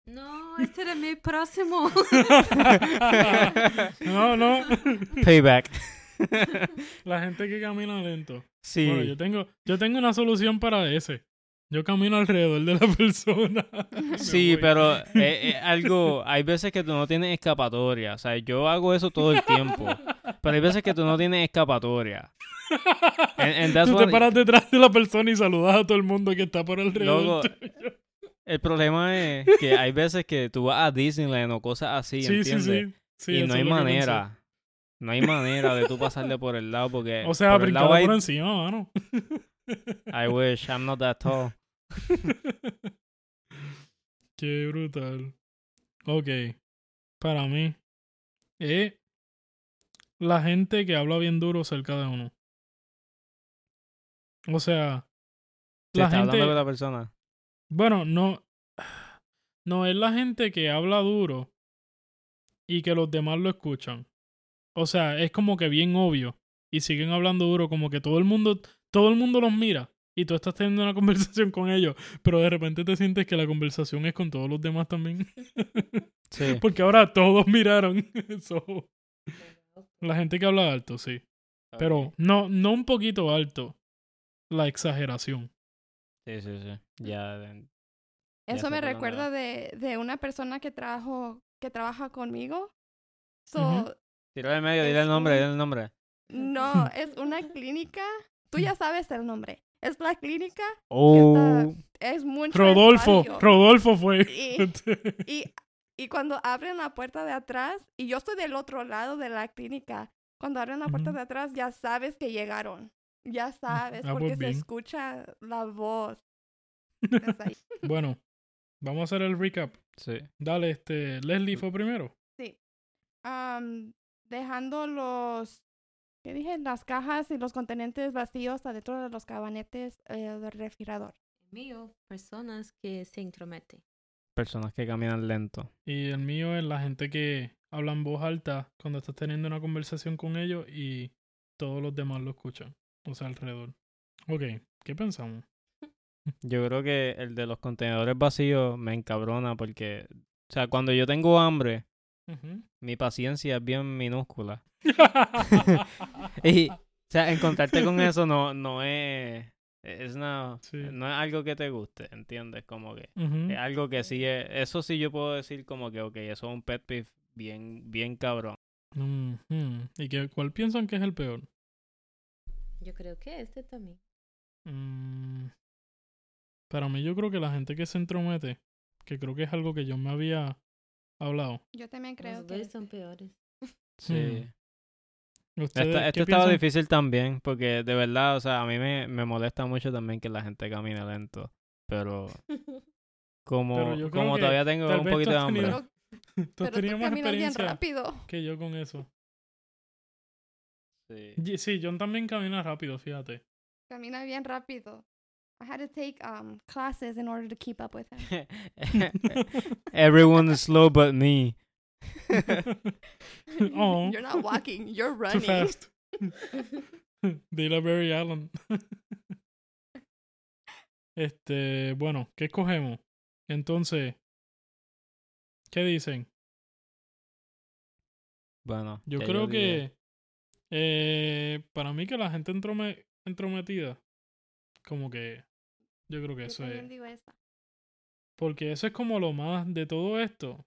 No, este era mi próximo. [laughs] no, no. Payback. La gente que camina lento. sí. Bueno, yo tengo, yo tengo una solución para ese. Yo camino alrededor de la [laughs] persona. Sí, pero es, es algo, hay veces que tú no tienes escapatoria, o sea, yo hago eso todo el tiempo, pero hay veces que tú no tienes escapatoria. [laughs] And, and that's Tú te paras detrás de la persona y saludas a todo el mundo que está por alrededor. Tuyo. El problema es [laughs] que hay veces que tú vas a Disneyland o cosas así, sí, ¿entiendes? sí, y no hay manera, no hay manera de tú pasarle por el lado porque [laughs] O sea, por el lado brincar hay- por encima, mano. I [laughs] wish I'm not that tall. Qué brutal. Ok. Para mí, es la gente que habla bien duro cerca de uno. O sea, la está gente. hablando con la persona. Bueno, no. No es la gente que habla duro y que los demás lo escuchan. O sea, es como que bien obvio. Y siguen hablando duro, como que todo el mundo, todo el mundo los mira. Y tú estás teniendo una [laughs] conversación con ellos, pero de repente te sientes que la conversación es con todos los demás también. [laughs] Sí. Porque ahora todos miraron. [laughs] So, la gente que habla alto, sí. Pero no, no un poquito alto. La exageración. Sí, sí, sí. Ya. de- Ya Eso me recuerda de, de una persona que trabajo, que trabaja conmigo. So. Tírale el medio, dile el nombre, un- dile el nombre. no, [laughs] es una clínica. Tú ya sabes el nombre. Es la clínica, Oh. es mucho Rodolfo, espacio. Rodolfo fue. Y, [laughs] y, y cuando abren la puerta de atrás, y yo estoy del otro lado de la clínica, cuando abren la puerta de atrás ya sabes que llegaron. Ya sabes, ah, porque pues se bien. escucha la voz. [laughs] Bueno, vamos a hacer el recap. Sí. Dale, este, Leslie fue primero. Am, dejando los ¿qué dije? Las cajas y los contenentes vacíos adentro de los gabinetes eh, del refrigerador. Mío, personas que se intrometen. Personas que caminan lento. Y el mío es la gente que habla en voz alta cuando estás teniendo una conversación con ellos y todos los demás lo escuchan. O sea, alrededor. Ok, ¿qué pensamos? [laughs] Yo creo que el de los contenedores vacíos me encabrona porque, o sea, cuando yo tengo hambre, mi paciencia es bien minúscula. [laughs] Y, o sea, encontrarte con eso no, no es, es una, Sí. no es algo que te guste, ¿entiendes? Como que es algo que sí es, eso sí yo puedo decir como que, ok, eso es un pet peeve bien, bien cabrón. ¿Y qué, cuál piensan que es el peor? Yo creo que este también. Mm, Para mí yo creo que la gente que se entromete, que creo que es algo que yo me había hablado. Yo también creo Los que... dos son peores. Sí. ¿Ustedes Esta- qué esto estaba piensan? difícil también, porque de verdad, o sea, a mí me, me molesta mucho también que la gente camine lento. Pero [laughs] como, Pero como todavía tengo un poquito de hambre. tenido- Pero, [laughs] Tú pero caminas bien experiencia rápido. que yo con eso. Sí. Sí, John también camina rápido, fíjate. Camina bien rápido. I had to take um, classes in order to keep up with him. [laughs] Everyone is slow but me. [laughs] Oh. [laughs] You're not walking, you're Too running. fast. Dile a Barry Allen. este, bueno, ¿qué escogemos? Entonces, ¿qué dicen? Bueno, Yo creo dije. que eh, para mí que la gente entrome- entrometida, como que yo creo que Yo eso es. digo esa. Porque eso es como lo más de todo esto.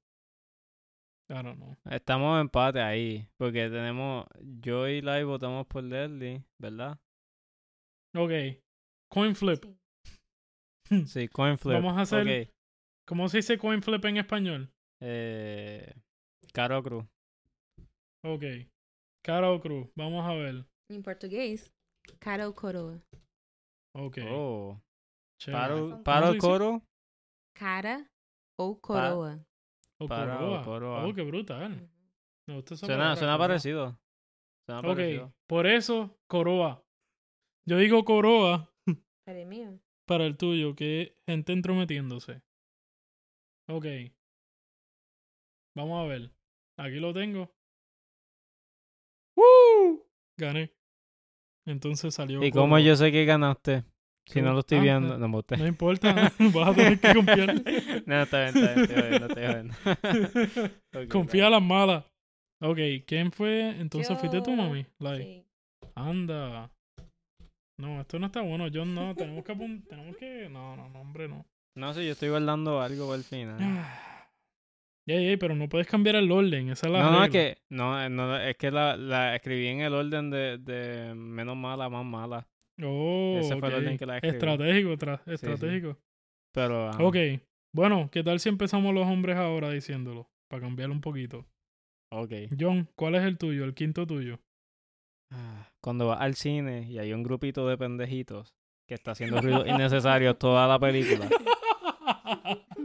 I don't know. Estamos en empate ahí, porque tenemos, yo y Lai votamos por Leslie, ¿verdad? Ok, coin flip. Sí. [laughs] Sí, coin flip. Vamos a hacer- ¿Cómo se dice coin flip en español? eh, Caro Cruz. Ok. Cara o cruz. Vamos a ver. En portugués, cara ou coroa. Ok. Oh, paro, ¿Cómo paro coro. Cara ou coroa. O para o coroa. coroa. Oh, qué brutal. Me gusta esa Suena, suena coroa. parecido. Suena Ok, parecido. por eso, coroa. Yo digo coroa [laughs] Para el mío. para el tuyo, que es gente entrometiéndose. Ok. Vamos a ver. Aquí lo tengo. ¡Woo! Gané. Entonces salió. ¿Y cómo yo sé que ganaste? Si no lo estoy Ah, viendo, ah, no me gusta. No importa, [laughs] [laughs] vas a tener que confiar. [laughs] no, está bien, está bien, estoy jodiendo, estoy. Ok, Confía a las malas. Ok, ¿quién fue? Entonces fuiste tú, Yo- mami. Like, Sí. Anda. No, esto no está bueno. Yo no, tenemos que tenemos que. No, no, no, hombre, no. No sé, yo estoy guardando algo para el final. [sighs] Ey, ey, pero no puedes cambiar el orden. Esa es la No, no, es regla. que, no, no, es que la, la escribí en el orden de, de menos mala a más mala. Oh, Ese fue el orden que la escribí. Estratégico, tra- sí. estratégico. Pero, ajá. Ok. Bueno, ¿qué tal si empezamos los hombres ahora diciéndolo? Para cambiar un poquito. ok. John, ¿cuál es el tuyo? El quinto tuyo. Ah, Cuando vas al cine y hay un grupito de pendejitos que está haciendo ruidos innecesarios toda la película. [laughs]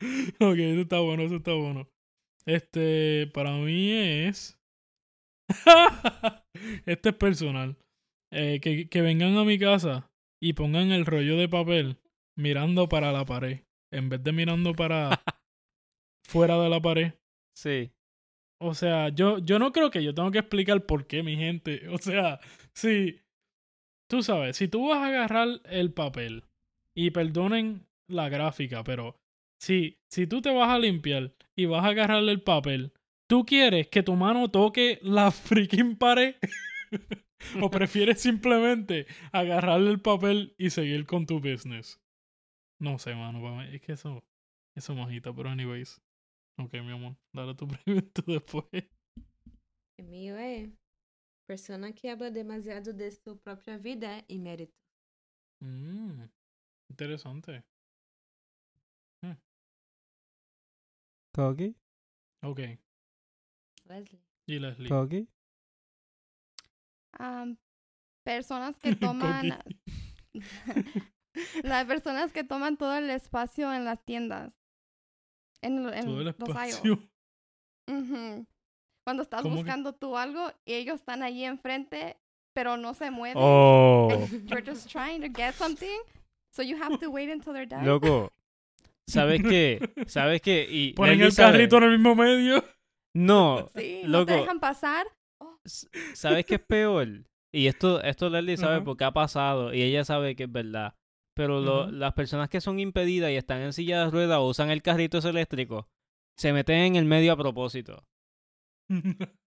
[laughs] ok, eso está bueno, eso está bueno. Este, para mí es. [laughs] este es personal. Eh, que, que vengan a mi casa y pongan el rollo de papel mirando para la pared. En vez de mirando para [laughs] fuera de la pared. Sí. O sea, yo, yo no creo que yo tengo que explicar por qué, mi gente. O sea, si. Tú sabes, si tú vas a agarrar el papel, y perdonen la gráfica, pero si, si tú te vas a limpiar y vas a agarrar el papel, ¿tú quieres que tu mano toque la [laughs] freaking pared? ¿O prefieres simplemente agarrarle el papel y seguir con tu business? No sé, mano, es que eso, eso majita, pero anyways. Ok, mi amor, dale tu [laughs] pregunta después. El mío é persona que habla demasiado de su própria vida e mérito. Mm, interesante. ¿Coqui? Ok, y Leslie. ¿Coqui? Um, personas [laughs] que toman... Las personas que toman todo el espacio en las tiendas. En, en Todo el los espacio. Ujú. Cuando estás ¿Cómo que? buscando tú algo y ellos están ahí enfrente, pero no se mueven. Oh, and you're just trying to get something, so you have to wait until they're done. loco. ¿Sabes qué? ¿Sabes qué? Y [laughs] Ponen el sabe- carrito en el mismo medio. No, Sí, no te dejan pasar. S- ¿Sabes qué es peor? Y esto, esto Leslie sabe Ajá. porque ha pasado y ella sabe que es verdad. Pero lo- las personas que son impedidas y están en silla de ruedas o usan el carrito ese eléctrico, se meten en el medio a propósito. [laughs]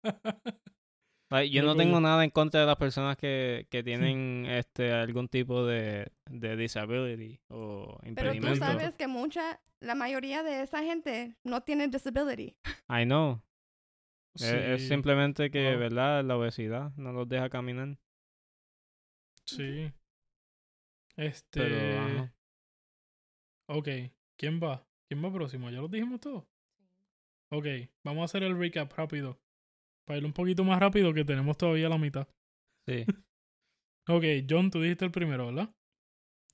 Yo no tengo nada en contra de las personas que, que [laughs] tienen este algún tipo de, de disability o Pero impedimento. tú sabes que mucha, la mayoría de esa gente no tiene disability. I know. Es- Es, simplemente que. ¿verdad? La obesidad no los deja caminar. Sí. Este. Pero, ajá. Ok, ¿quién va? ¿Quién va próximo? ¿Ya lo dijimos todo? Ok, vamos a hacer el recap rápido. Para ir un poquito más rápido que tenemos todavía la mitad. Sí. [laughs] Ok, John, tú dijiste el primero, ¿verdad?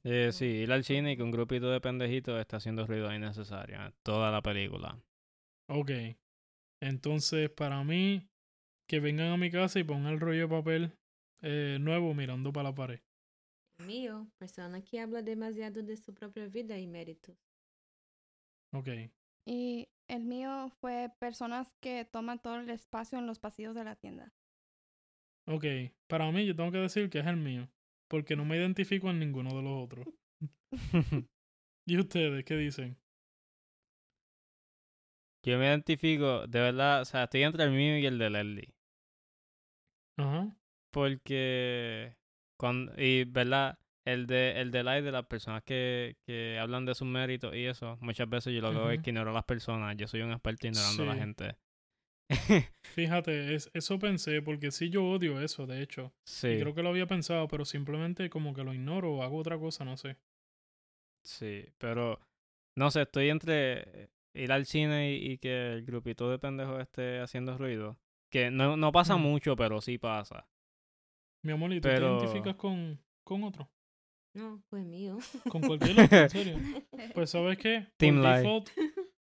Eh, sí, ir al cine y que un grupito de pendejitos está haciendo ruido innecesario en toda la película. Ok. Entonces, para mí, que vengan a mi casa y pongan el rollo de papel eh, nuevo mirando para la pared. Mío, persona que habla demasiado de su propia vida y méritos. Ok. Y el mío fue personas que toman todo el espacio en los pasillos de la tienda. Ok, para mí yo tengo que decir que es el mío. Porque no me identifico en ninguno de los otros. [laughs] [laughs] ¿Y ustedes qué dicen? Yo me identifico, de verdad, o sea, estoy entre el mío y el de Leslie. Ajá. Porque, cuando, y verdad, el de el de like de las personas que, que hablan de sus méritos y eso, muchas veces yo lo que hago es que ignoro a las personas. Yo soy un experto ignorando a la gente. Fíjate, es, eso pensé, porque sí yo odio eso, de hecho. sí, Y creo que lo había pensado, pero simplemente como que lo ignoro o hago otra cosa, no sé. sí, pero no sé, estoy entre ir al cine y, y que el grupito de pendejos esté haciendo ruido. Que no, no pasa mucho, pero sí pasa. Mi amor, ¿y tú Pero- te identificas con, con otro? No, fue mío. Con cualquier otro, en serio. [laughs] Pues, ¿sabes qué? Por Team Lie. default,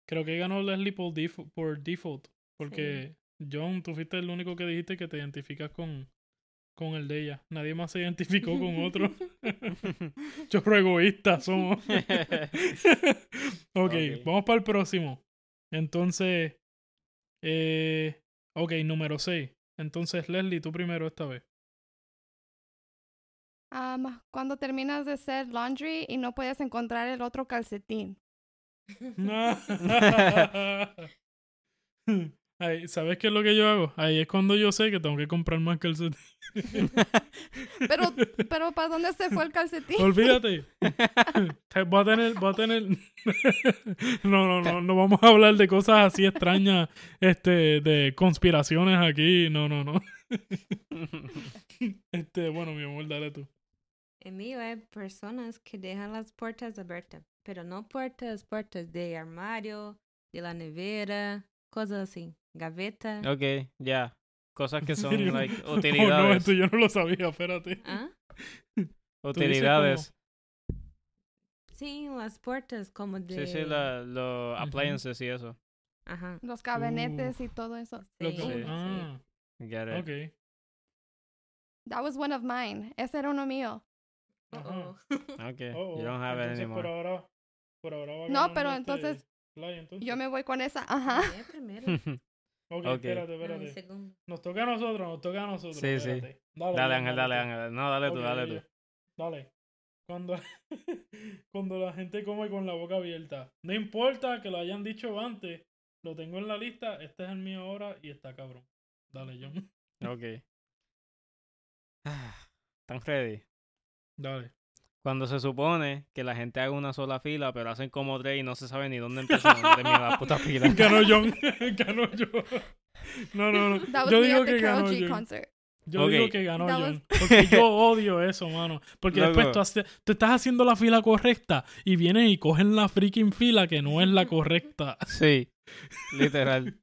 creo que ganó Leslie por, por default. Porque, John, tú fuiste el único que dijiste que te identificas con, con el de ella. Nadie más se identificó con otro. [laughs] Chorro egoísta somos. [laughs] ok, Ok. vamos para el próximo. Entonces, eh, ok, número 6. Entonces, Leslie, tú primero esta vez. Am, cuando terminas de hacer laundry y no puedes encontrar el otro calcetín. [laughs] [laughs] Ay, ¿Sabes qué es lo que yo hago? Ahí es cuando yo sé que tengo que comprar más calcetín. [laughs] Pero, pero ¿para dónde se fue el calcetín? Olvídate. Te- Voy a tener, voy a tener. no, no, no, no vamos a hablar de cosas así extrañas, este, de conspiraciones aquí. No, no, no. Este, bueno, mi amor, dale tú. El mío es personas que dejan las puertas abiertas, pero no puertas, puertas de armario, de la nevera, cosas así, gaveta. ok, ya. Cosas que ¿En son, [laughs] like, Oh, no, utilidades. esto yo no lo sabía, espérate. ¿Ah? utilidades. Sí, las puertas como de... Sí, sí, la, los appliances y eso. Ajá. Los gabinetes y todo eso. Sí, Sí. Ah, Get it. ok. That was one of mine. Ese era uno mío. Okay, Oh, you don't have it entonces, por ahora, por ahora va No, pero este entonces yo me voy con esa. [laughs] Ajá. Ella primero. [laughs] Ok, Ok. espérate, espérate. Nos toca a nosotros, nos toca a nosotros. Sí, sí. espérate. Dale, dale, Ángel, dale. Ángel. No, dale tú, dale tú. Dale. Cuando, [laughs] cuando la gente come con la boca abierta. No importa que lo hayan dicho antes. Lo tengo en la lista. Este es el mío ahora y está cabrón. Dale, John. Ok. Ah, ¿Están ready? Dale. Cuando se supone que la gente haga una sola fila, pero hacen como tres y no se sabe ni dónde ni termina la puta fila. [laughs] Ganó John. [laughs] ganó yo. No, no, no. Yo digo que ganó John. concert. Yo digo Ok. que ganó That John. [laughs] Porque yo odio eso, mano. Porque Loco. después tú, hace- tú estás haciendo la fila correcta y vienen y cogen la freaking fila que no es la correcta. Sí, literal.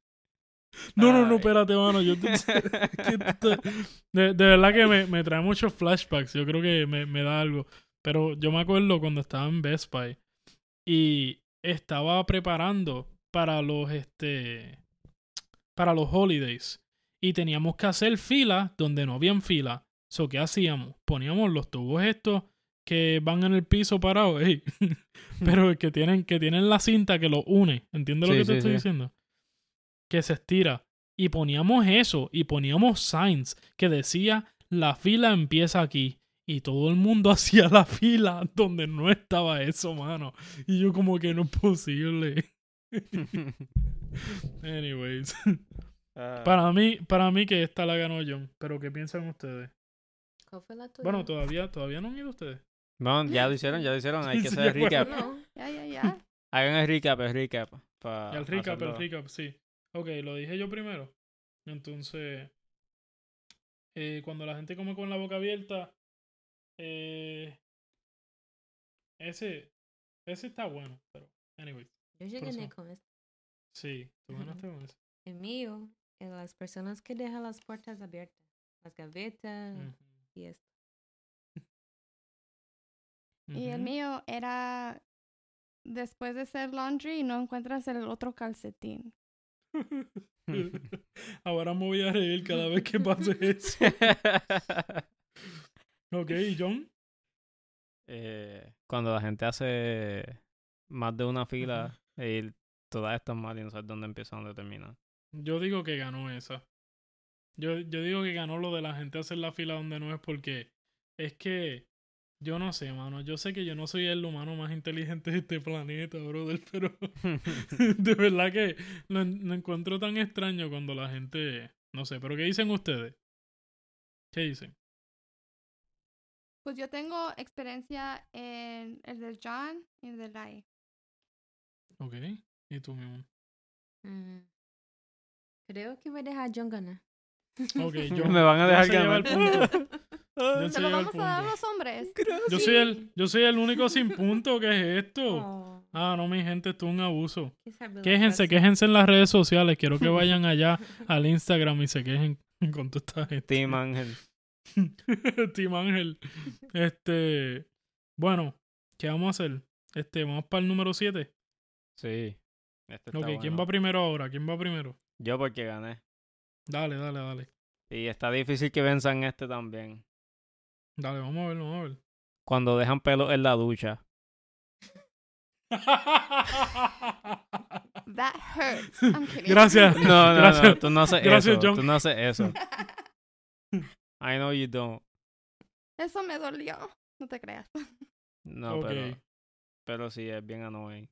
No, no, no, espérate, mano. Yo [laughs] de, de verdad que me, me trae muchos flashbacks. Yo creo que me, me da algo. Pero yo me acuerdo cuando estaba en Best Buy y estaba preparando para los este para los holidays. Y teníamos que hacer fila donde no habían fila. So, ¿qué hacíamos? Poníamos los tubos estos que van en el piso parados, [laughs] [laughs] pero que tienen, que tienen la cinta que los une. ¿Entiendes lo que te sí, estoy sí. diciendo? Que se estira. Y poníamos eso, y poníamos signs que decía la fila empieza aquí. Y todo el mundo [laughs] hacía la fila donde no estaba eso, mano. Y yo como que no es posible. [laughs] Anyways. Ah, Para mí, para mí que esta la ganó John. Pero ¿qué piensan ustedes? ¿Cuál fue la tuya? Bueno, todavía, todavía no han ido ustedes. no, ya lo hicieron, ya lo hicieron. Hay que Sí, [laughs] hacer el recap. No. Ya, ya, ya. Hagan el recap, el recap. pa el recap, el recap, sí. Ok, lo dije yo primero. Entonces, eh, cuando la gente come con la boca abierta, eh, ese, ese está bueno, pero, anyways, Yo eso. con esto. sí, tú ganaste con eso. El mío es las personas que dejan las puertas abiertas. Las gavetas y esto. [laughs] Y el mío era después de hacer laundry y no encuentras el otro calcetín. [laughs] Ahora me voy a reír cada vez que pase [laughs] eso. Ok, ¿y John? Eh, cuando la gente hace más de una fila Ajá. y todas están mal y no sabes dónde empieza dónde termina. Yo digo que ganó esa. Yo, yo digo que ganó lo de la gente hacer la fila donde no es porque es que yo no sé, mano. Yo sé que yo no soy el humano más inteligente de este planeta, brother, [laughs] pero [laughs] de verdad que lo, en- lo encuentro tan extraño cuando la gente, no sé, pero ¿qué dicen ustedes? ¿Qué dicen? Pues yo tengo experiencia en el del John y el del Lai. Ok, y tú mismo. Mm. Creo que voy a dejar a John ganar. Ok, [laughs] John. Me van a dejar ganar. John Se lo vamos a dar a los hombres. Yo soy el, yo soy el único sin punto, ¿qué es esto? [laughs] Oh, Ah, no, mi gente, esto es un abuso. ¿qué sabe la Quéjense, quéjense en las redes sociales. Quiero que [laughs] vayan allá al Instagram y se quejen [laughs] con toda esta gente. Team Ángel. Team Ángel. Este. Bueno, ¿qué vamos a hacer? Este, vamos para el número 7. Sí. Este está Ok, ¿quién bueno. va primero ahora? ¿Quién va primero? Yo porque gané. Dale, dale, dale. Y está difícil que venzan este también. Dale, vamos a ver, vamos a ver. Cuando dejan pelo en la ducha. [laughs] That hurts. I'm kidding. Gracias. No, no, no, Gracias. tú no haces Gracias, eso. John. Tú no haces eso. [laughs] I know you don't. Eso me dolió. No te creas. No, Ok. pero, pero sí, es bien annoying.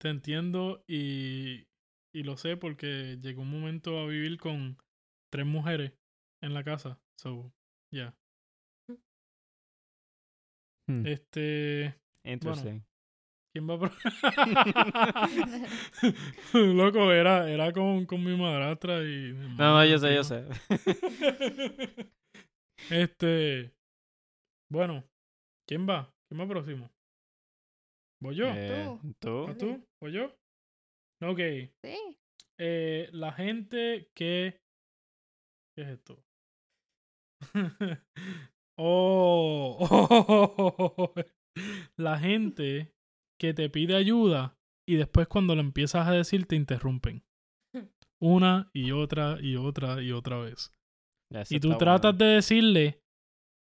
Te entiendo y, y lo sé porque llegó un momento a vivir con tres mujeres en la casa. So, ya. Hmm. Este. Interesting. ¿Quién va a [laughs] Loco, era, era con, con mi madrastra y. mi No, no, yo sé, yo sé. [laughs] este. Bueno, ¿quién va? ¿Quién va próximo? ¿Voy yo? Eh, ¿Tú? ¿O tú? ¿O yo? Ok. Sí. Eh, la gente que. ¿Qué es esto? [laughs] oh, oh, [laughs] La gente que te pide ayuda y después cuando lo empiezas a decir te interrumpen. Una y otra y otra y otra vez. Y tú tratas bueno. de decirle,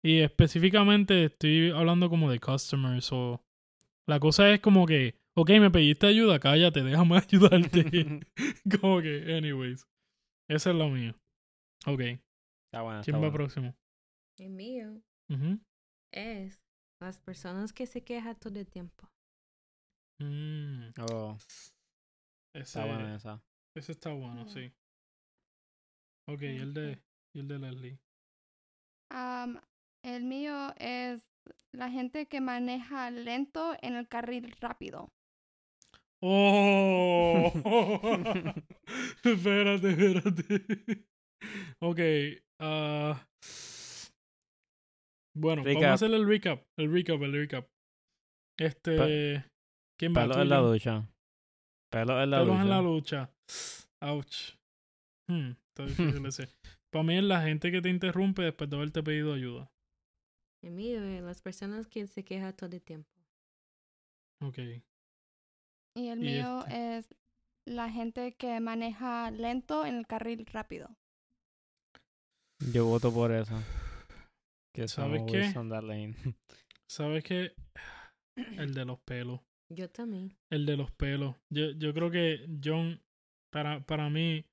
y específicamente estoy hablando como de customers o... La cosa es como que, ok, me pediste ayuda, cállate, déjame [laughs] ayudarte. [laughs] como que, anyways. Esa es la mía. Ok, Está bueno, ¿quién está va bueno. próximo? El mío es las personas que se quejan todo el tiempo. Mm, Oh, ese, está buena esa. ese está bueno, Ya. sí. Ok, y el de, y el de Leslie. Um, el mío es la gente que maneja lento en el carril rápido. ¡Oh! [laughs] [laughs] espérate, espérate. ok. ah bueno, vamos a Recap. hacer el recap. El recap, el recap. Este. ¿Quién va? Pelo ¿Tú, en la ducha. Pelo en la Pelos ducha. en la lucha. Ouch. Hmm, está difícil [laughs] ese. Para mí es la gente que te interrumpe después de haberte pedido ayuda. El mío es las personas que se quejan todo el tiempo. Ok. Y el Y mío este. es la gente que maneja lento en el carril rápido. Yo voto por eso. Que ¿Sabes qué? Wilson that lane. [laughs] ¿Sabes qué? El de los pelos. Yo también. El de los pelos. Yo, yo creo que John, para, para mí,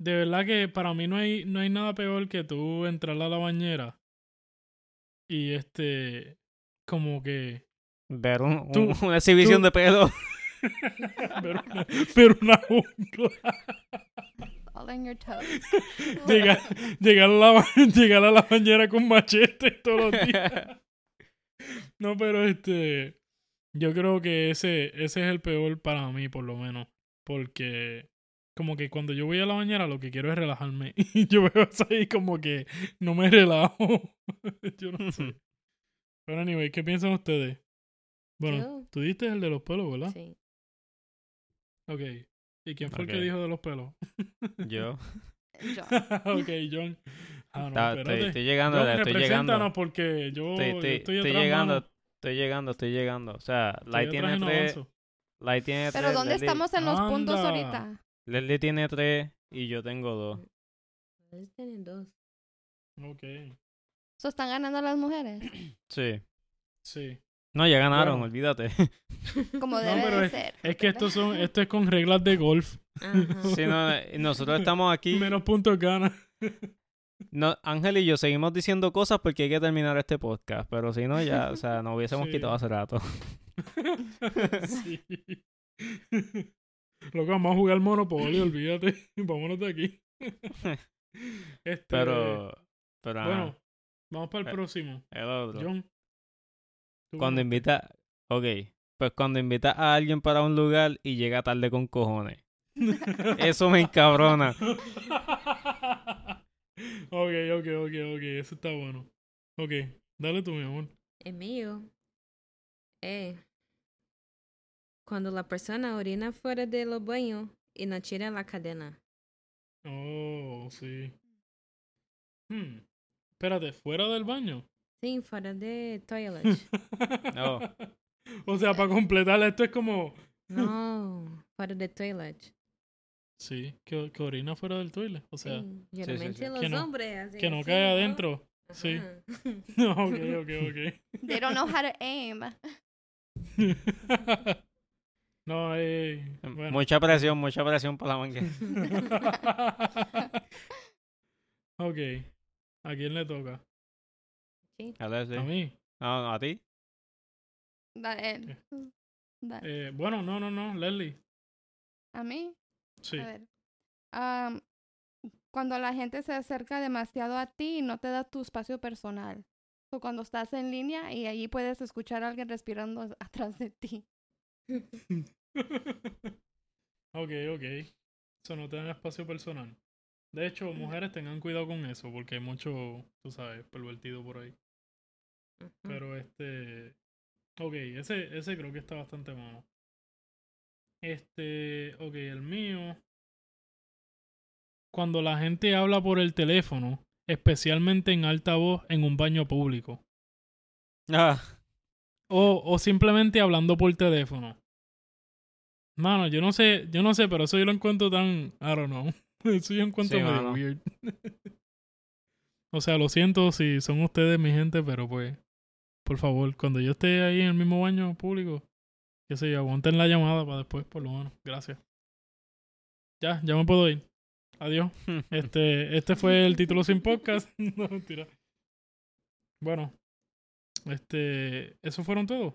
de verdad que para mí no hay, no hay nada peor que tú entrar a la bañera y este, como que Ver un- un- Tú- una exhibición tú- de pelo. [laughs] ver una, ver una jungla. In your llegar, [laughs] llegar, a la, [laughs] llegar a la bañera con machete todos los días. [laughs] No, pero este. Yo creo que ese, ese es el peor para mí, por lo menos. Porque, como que cuando yo voy a la bañera, lo que quiero es relajarme. Y yo veo eso ahí como que no me relajo. yo no sé. Pero, anyway, ¿qué piensan ustedes? Bueno, Yo- tú diste el de los pelos, ¿verdad? Sí. Ok. ¿Y quién fue el que dijo de los pelos? [laughs] Yo. Yo. [laughs] ok, John. Ah, no, Ta- estoy, llegando, John, estoy llegando. porque yo, Estoy, yo estoy- estoy, estoy atrás, llegando, mano. estoy llegando, estoy llegando. O sea, Light tiene no tres. Light tiene Pero tres. ¿dónde Leslie- estamos en los puntos ahorita? Leslie tiene tres y yo tengo dos. Ustedes tienen dos. Ok, ¿So están ganando las mujeres? Sí. sí. No, ya ganaron, Bueno. olvídate. [laughs] Como No, debe pero de ser. Es que estos son, [laughs] esto es con reglas de golf. Ajá. Sí, no, y nosotros estamos aquí. Menos puntos gana. No, Ángel y yo seguimos diciendo cosas porque hay que terminar este podcast. Pero si no, ya, o sea, nos hubiésemos Sí. quitado hace rato. [laughs] sí. Loco, vamos a jugar Monopoly, olvídate. Vámonos de aquí. Este, Pero. Pero. ajá, Bueno, vamos para el Eh, próximo. el otro. John. Cuando invita. Ok. Pues cuando invita a alguien para un lugar y llega tarde con cojones. [laughs] Eso me encabrona. [laughs] ok, ok, ok, ok. Eso está bueno. Ok, dale tú, mi amor. El mío é quando a persona orina fora de lo banho e não tira a cadena. Oh, sí. Hmm. Espérate, ¿fuera del baño? Sim, fora de toilet. [laughs] Oh. o sea, para completar esto es como... não, fora de toilet. Sí, que, que orina fuera del toilet. O sea, Sim, geralmente sí. los Que no- hombres hacen que no así, cae ¿no? adentro. Sí. [laughs] Ajá. ok, ok, ok. They don't know how to aim. [laughs] no, eh... Bueno. Mucha presión, mucha presión para la manguera. ok. ¿A quién le toca? A Leslie. ¿A mí? No, no, a ti. Dale, él. Dale. Eh, bueno, no, no, no. Leslie. ¿A mí? Sí. A ver. Am, cuando la gente se acerca demasiado a ti y no te da tu espacio personal. O cuando estás en línea y allí puedes escuchar a alguien respirando [laughs] atrás de ti. [laughs] ok, ok. Eso no te dan espacio personal. De hecho, mujeres tengan cuidado con eso, porque hay mucho, tú sabes, pervertido por ahí. Pero este. Ok, ese, ese creo que está bastante malo. Este. Ok, el mío. Cuando la gente habla por el teléfono, especialmente en alta voz en un baño público. Ah, O, o simplemente hablando por teléfono. Mano, yo no sé, yo no sé, pero eso yo lo encuentro tan. I don't know. [laughs] Eso yo encuentro Sí, medio mano. weird. [laughs] o sea, lo siento si son ustedes mi gente, pero pues. Por favor, cuando yo esté ahí en el mismo baño público, que sé yo, aguanten la llamada para después, por lo menos. Gracias. Ya, ya me puedo ir. Adiós. [laughs] Este, este fue el título sin podcast. [laughs] no, mentira. Bueno, este, ¿eso fueron todos?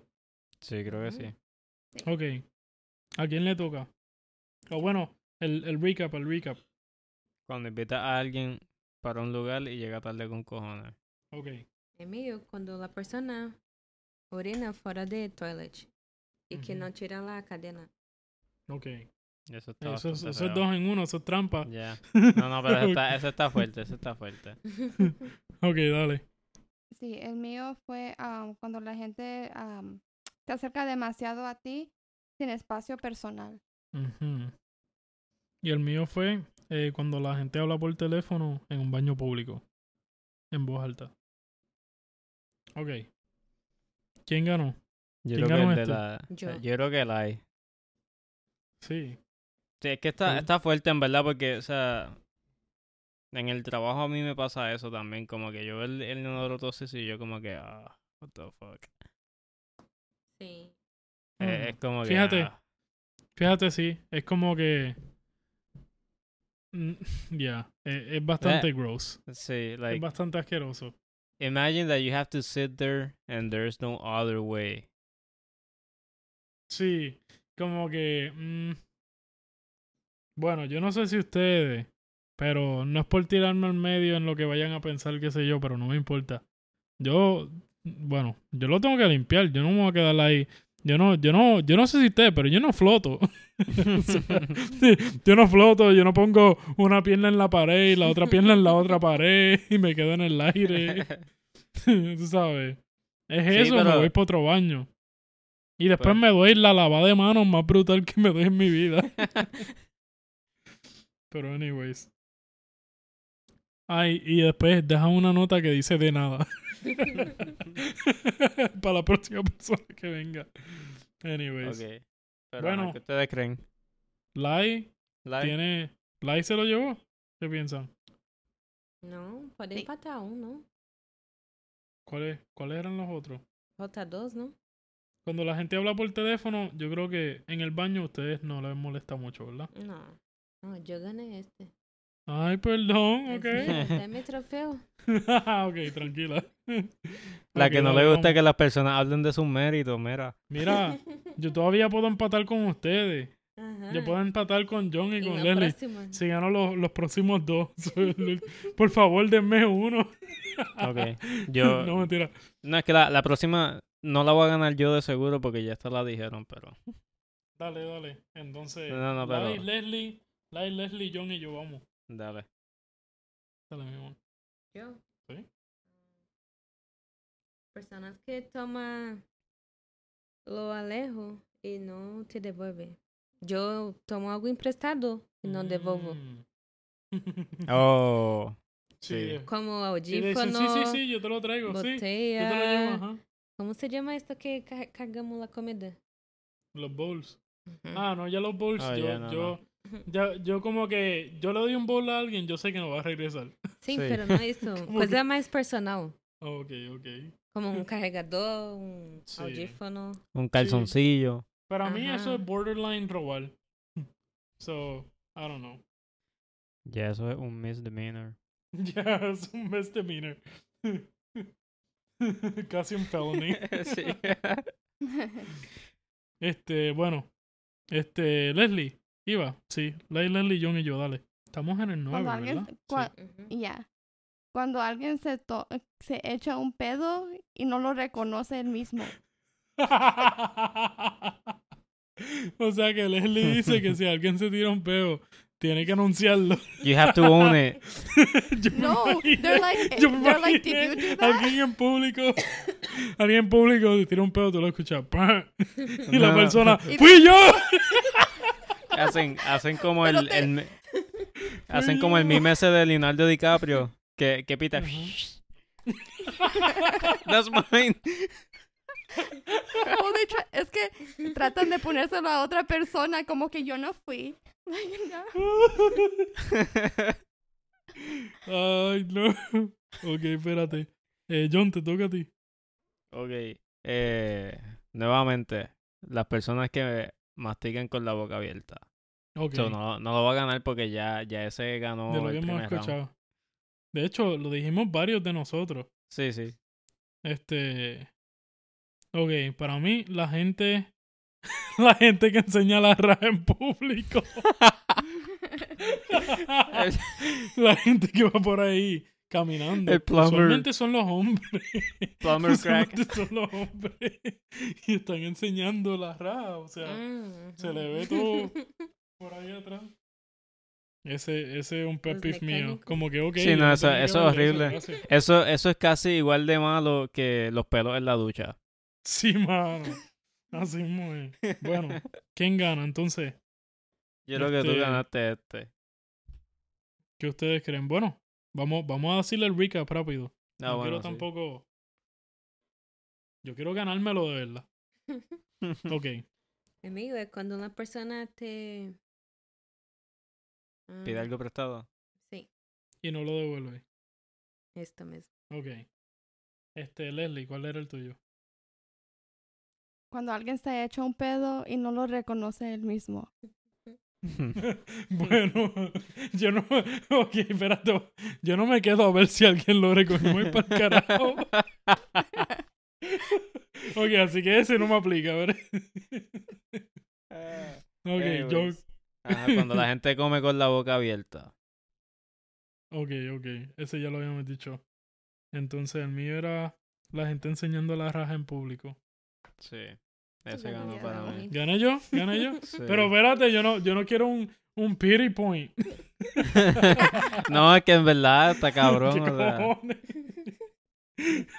sí, creo que sí. Ok. ¿A quién le toca? O bueno, el, el recap, el recap. Cuando invita a alguien para un lugar y llega tarde con cojones. Ok. É meio quando a persona orina fora de toilet e que não tira a cadena. Ok. Eso está Eso, es- eso dos en uno, eso es trampa. Ya. [laughs] No, no, pero eso está, eso está fuerte, eso está fuerte. [laughs] Ok, dale. Sí, el mío fue am, cuando la gente am, se acerca demasiado a ti sin espacio personal. Ujú. Y el mío fue eh, cuando la gente habla por teléfono en un baño público. En voz alta. Ok. ¿Quién ganó? Yo ¿Quién creo que ganó el de este? la. Yo. Yo creo que el hay. Sí. Sí, es que está, Sí. está fuerte en verdad porque, o sea, en el trabajo a mí me pasa eso también, como que yo veo el, el inodoro tosis y yo como que, ah, what the fuck. Sí. Eh, es como que, Fíjate. ah, Fíjate, sí, es como que... Mm, [laughs] Ya, eh, es bastante gross. sí, es like, bastante asqueroso. Imagine that you have to sit there and there's no other way. Sí, como que... mm, bueno, yo no sé si ustedes, pero no es por tirarme al medio en lo que vayan a pensar, qué sé yo, pero no me importa. Yo, bueno, yo lo tengo que limpiar, yo no me voy a quedar ahí. Yo no, yo no, yo no sé si ustedes, pero yo no floto. [laughs] O sea, yo no floto, yo no pongo una pierna en la pared y la otra pierna en la otra pared y me quedo en el aire. [laughs] Tú sabes. Es Sí, eso, me pero- voy para otro baño. Y después Pues- me doy la lavada de manos más brutal que me doy en mi vida. [laughs] Pero anyways. Ay, y después deja una nota que dice de nada. [laughs] Para la próxima persona que venga. Anyways. Pero, Bueno. ¿qué ustedes creen? Lai Like, tiene. Lai se lo llevó. ¿Qué piensan? Pode Sim. empatar um, não? ¿Cuáles, ¿Cuáles eran los otros? Falta dois, não? Cuando la gente habla por teléfono, yo creo que en el baño a ustedes no les molesta mucho, ¿verdad? Não. Não, eu ganhei este. Ay, perdón, ok. Esse é meu troféu. ok, tranquila. [laughs] la que no le gusta que las personas hablen de sus méritos, mira. Mira, yo todavía puedo empatar con ustedes. Yo puedo empatar con John y con Leslie. Si gano los, los próximos dos. [laughs] Por favor, denme uno. [laughs] Ok. Yo, no, mentira. no, es que la, la próxima no la voy a ganar yo de seguro porque ya esta la dijeron, pero... Dale, dale. Entonces, No, no, Lai, Leslie, Lai, Leslie, John y yo vamos. Dale. Dale, mi amor. Eu? Sim. Personas que toma lo alejo e não te devolve. Eu tomo algo emprestado e não devolvo. Mm. Oh. [laughs] sí. Sí. Como Y audífono, sí, sí, sí, yo te lo traigo. Sí, yo te lo llevo, ajá. Como se llama esto que ca- cargamos la comida? Los bowls. Ah, no, ya los bowls, Ah, yo, no, yo, yo como que, yo le doy un bowl a alguien, yo sé que no va a regresar. Sí. pero não é isso. Como Coisa mais personal. Ok, ok. Como [laughs] carregador, um Sí. audífono. Un calzoncillo. Para mí eso es borderline robar. [laughs] So, I don't know. Ya, eso es un misdemeanor. [laughs] Ya, es un misdemeanor. Casi un felony. sí. Este, bueno. Este, Leslie, iba. Sí, Leslie, John y yo, dale. Estamos en el 9, Cuando alguien, ¿verdad? cua- Uhum. ya. Cuando alguien se, to- se echa un pedo y no lo reconoce él mismo. [laughs] o sea que Leslie [laughs] dice que si alguien se tira un peo, tiene que anunciarlo. You have to own it. [laughs] No, imaginé- they're like, they're like, did you do that? Alguien en público, alguien en público se tira un pedo, tú lo escuchas. Y la persona, ¡fui yo! Hacen, hacen como el, te- el hacen como el meme ese de Leonardo DiCaprio que, que pita. That's mine. Well, they try- es que tratan de ponérselo a otra persona como que yo no fui. Like, no. Ay, no. Ok, espérate. Eh, John, te toca a ti. ok. Eh, nuevamente, las personas que mastican con la boca abierta. So, no, no lo va a ganar porque ya, ya ese ganó de lo el que hemos round. escuchado. De hecho, lo dijimos varios de nosotros. Sí, sí. Este. Ok, para mí, la gente. [laughs] La gente que enseña la raja en público. [laughs] la gente que va por ahí caminando. El plumber. Usualmente son los hombres. [laughs] Plumber crack. Son los hombres. Y están enseñando la raja. O sea, Uhum. se le ve todo por ahí atrás. Ese, ese es un pet peeve mío. Como que, ok. Sí, no, eso- eso es horrible. Eso, eso es casi igual de malo que los pelos en la ducha. Sí, mano. Así es. Bueno, [laughs] ¿quién gana entonces? Yo creo que tú Este- ganaste este. ¿Qué ustedes creen? Bueno, vamos, vamos a decirle el recap rápido. Ah, no bueno, quiero sí. tampoco. Yo quiero ganármelo de verdad. [laughs] Ok. Amigo, é quando uma pessoa te pide Ah, algo prestado. Sí, Y no lo devuelve. esto mismo. Ok. Este, Leslie, ¿cuál era el tuyo? Cuando alguien se ha hecho un pedo y no lo reconoce él mismo. [laughs] [laughs] bueno, [laughs] yo no. Ok, espérate. Yo no me quedo a ver si alguien lo reconoce. Voy para el carajo. ok, así que ese no me aplica, ¿verdad? ok, yo. Ajá, cuando la [laughs] gente come con la boca abierta. Ok, ok. Ese ya lo habíamos dicho. Entonces, el mío era la gente enseñando la raja en público. Sí. Ese ganó para mí. ¿Gané yo? ¿Gané yo? [laughs] Sí. Pero espérate, yo no, yo no quiero un, un pity point. [laughs] no, es que en verdad está cabrón. ¿Qué o sea,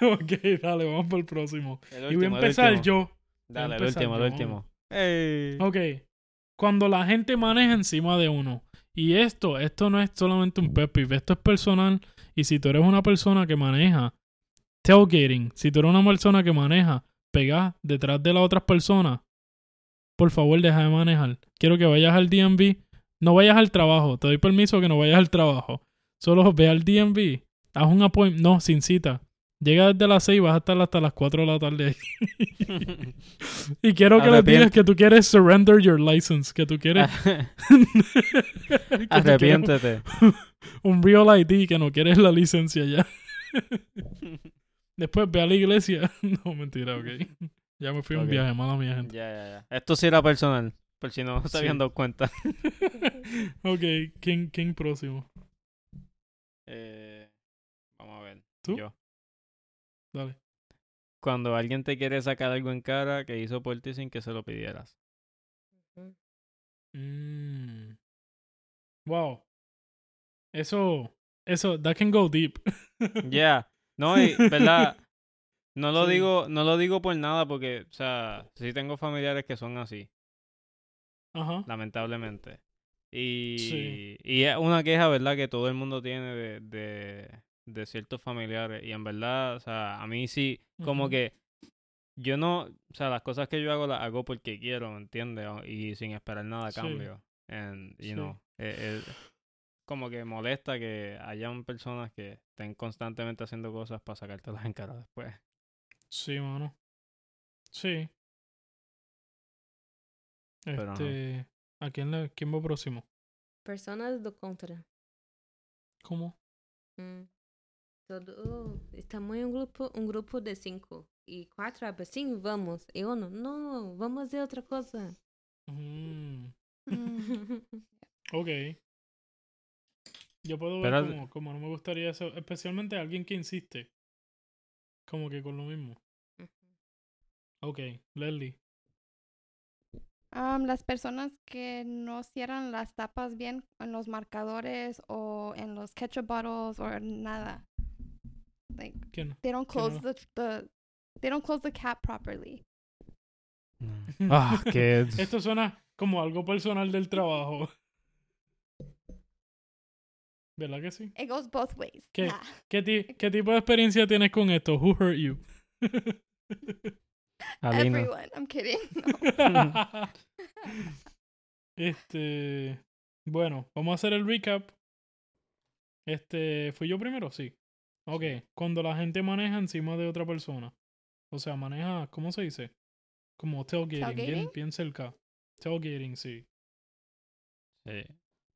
ok, dale, vamos por el próximo. el y voy a el empezar yo. Dale, el último, el yo, último. Ey. Ok. Cuando la gente maneja encima de uno. Y esto, esto no es solamente un peeve, esto es personal. Y si tú eres una persona que maneja tailgating, si tú eres una persona que maneja pegada detrás de las otras personas, por favor deja de manejar. Quiero que vayas al DMV. No vayas al trabajo. Te doy permiso que no vayas al trabajo. Solo ve al DMV. Haz un appointment. No, sin cita. Llega desde las 6 vas a estar hasta las 4 de la tarde ahí. [laughs] Y quiero que le Arrepiente- digas que tú quieres surrender your license, que tú quieres, [laughs] [laughs] que tú quieres Arrepiéntete. un real ID, que no quieres la licencia ya. Después ve a la iglesia. No, mentira, ok. Ya me fui a un viaje, mala mía, gente. Ya, ya, ya. Esto sí era personal, por si no se Sí. habían dado cuenta. ok, ¿quién, quién próximo? Eh, vamos a ver. ¿Tú? Yo. Dale. Cuando alguien te quiere sacar algo en cara que hizo por ti sin que se lo pidieras. Mm. Wow. Eso, eso, that can go deep. [laughs] Ya. No, y, [laughs] ¿verdad? No lo Sí. digo, no lo digo por nada porque, o sea, sí tengo familiares que son así, Ajá. lamentablemente. Y, Sí. y es una queja, ¿verdad? Que todo el mundo tiene de, de, de ciertos familiares. Y en verdad, o sea, a mí sí, como que yo no, o sea, las cosas que yo hago las hago porque quiero, ¿me entiendes? Y sin esperar nada a Sí. cambio. And, you Sí. know, eh, eh, como que molesta que hayan personas que estén constantemente haciendo cosas para sacártelas en cara después. Sí, mano. Sí. Pero. Este, ¿a quién, le, quién va próximo? Personas do contra. ¿Cómo? Hum. Todo. Estamos em um grupo, um grupo de cinco. E quatro abas, sim, vamos. E uno, não, vamos fazer outra coisa. Mm, [laughs] ok. Yo puedo ver Pero- como, como no me gustaría eso, especialmente alguien que insiste. Como que con lo mismo. Ok, Leslie. Um, las personas que no cierran las tapas bien en los marcadores o en los ketchup bottles o nada. Like ¿Quién? they don't close no- the, the they don't close the cap properly. [laughs] Ah, que [laughs] Esto suena como algo personal del trabajo. ¿Verdad que sí? It goes both ways. ¿Qué? Yeah. ¿Qué, ti- [laughs] ¿Qué tipo de experiencia tienes con esto? Who hurt you? Alina. Everyone. I'm kidding. No. este, bueno, vamos a hacer el recap. Este, ¿fui yo primero? Sí. Ok, cuando la gente maneja encima de otra persona. O sea, maneja, ¿cómo se dice? Como tailgating, bien, ¿Tailgating? bien cerca. Tailgating, sí. Sí.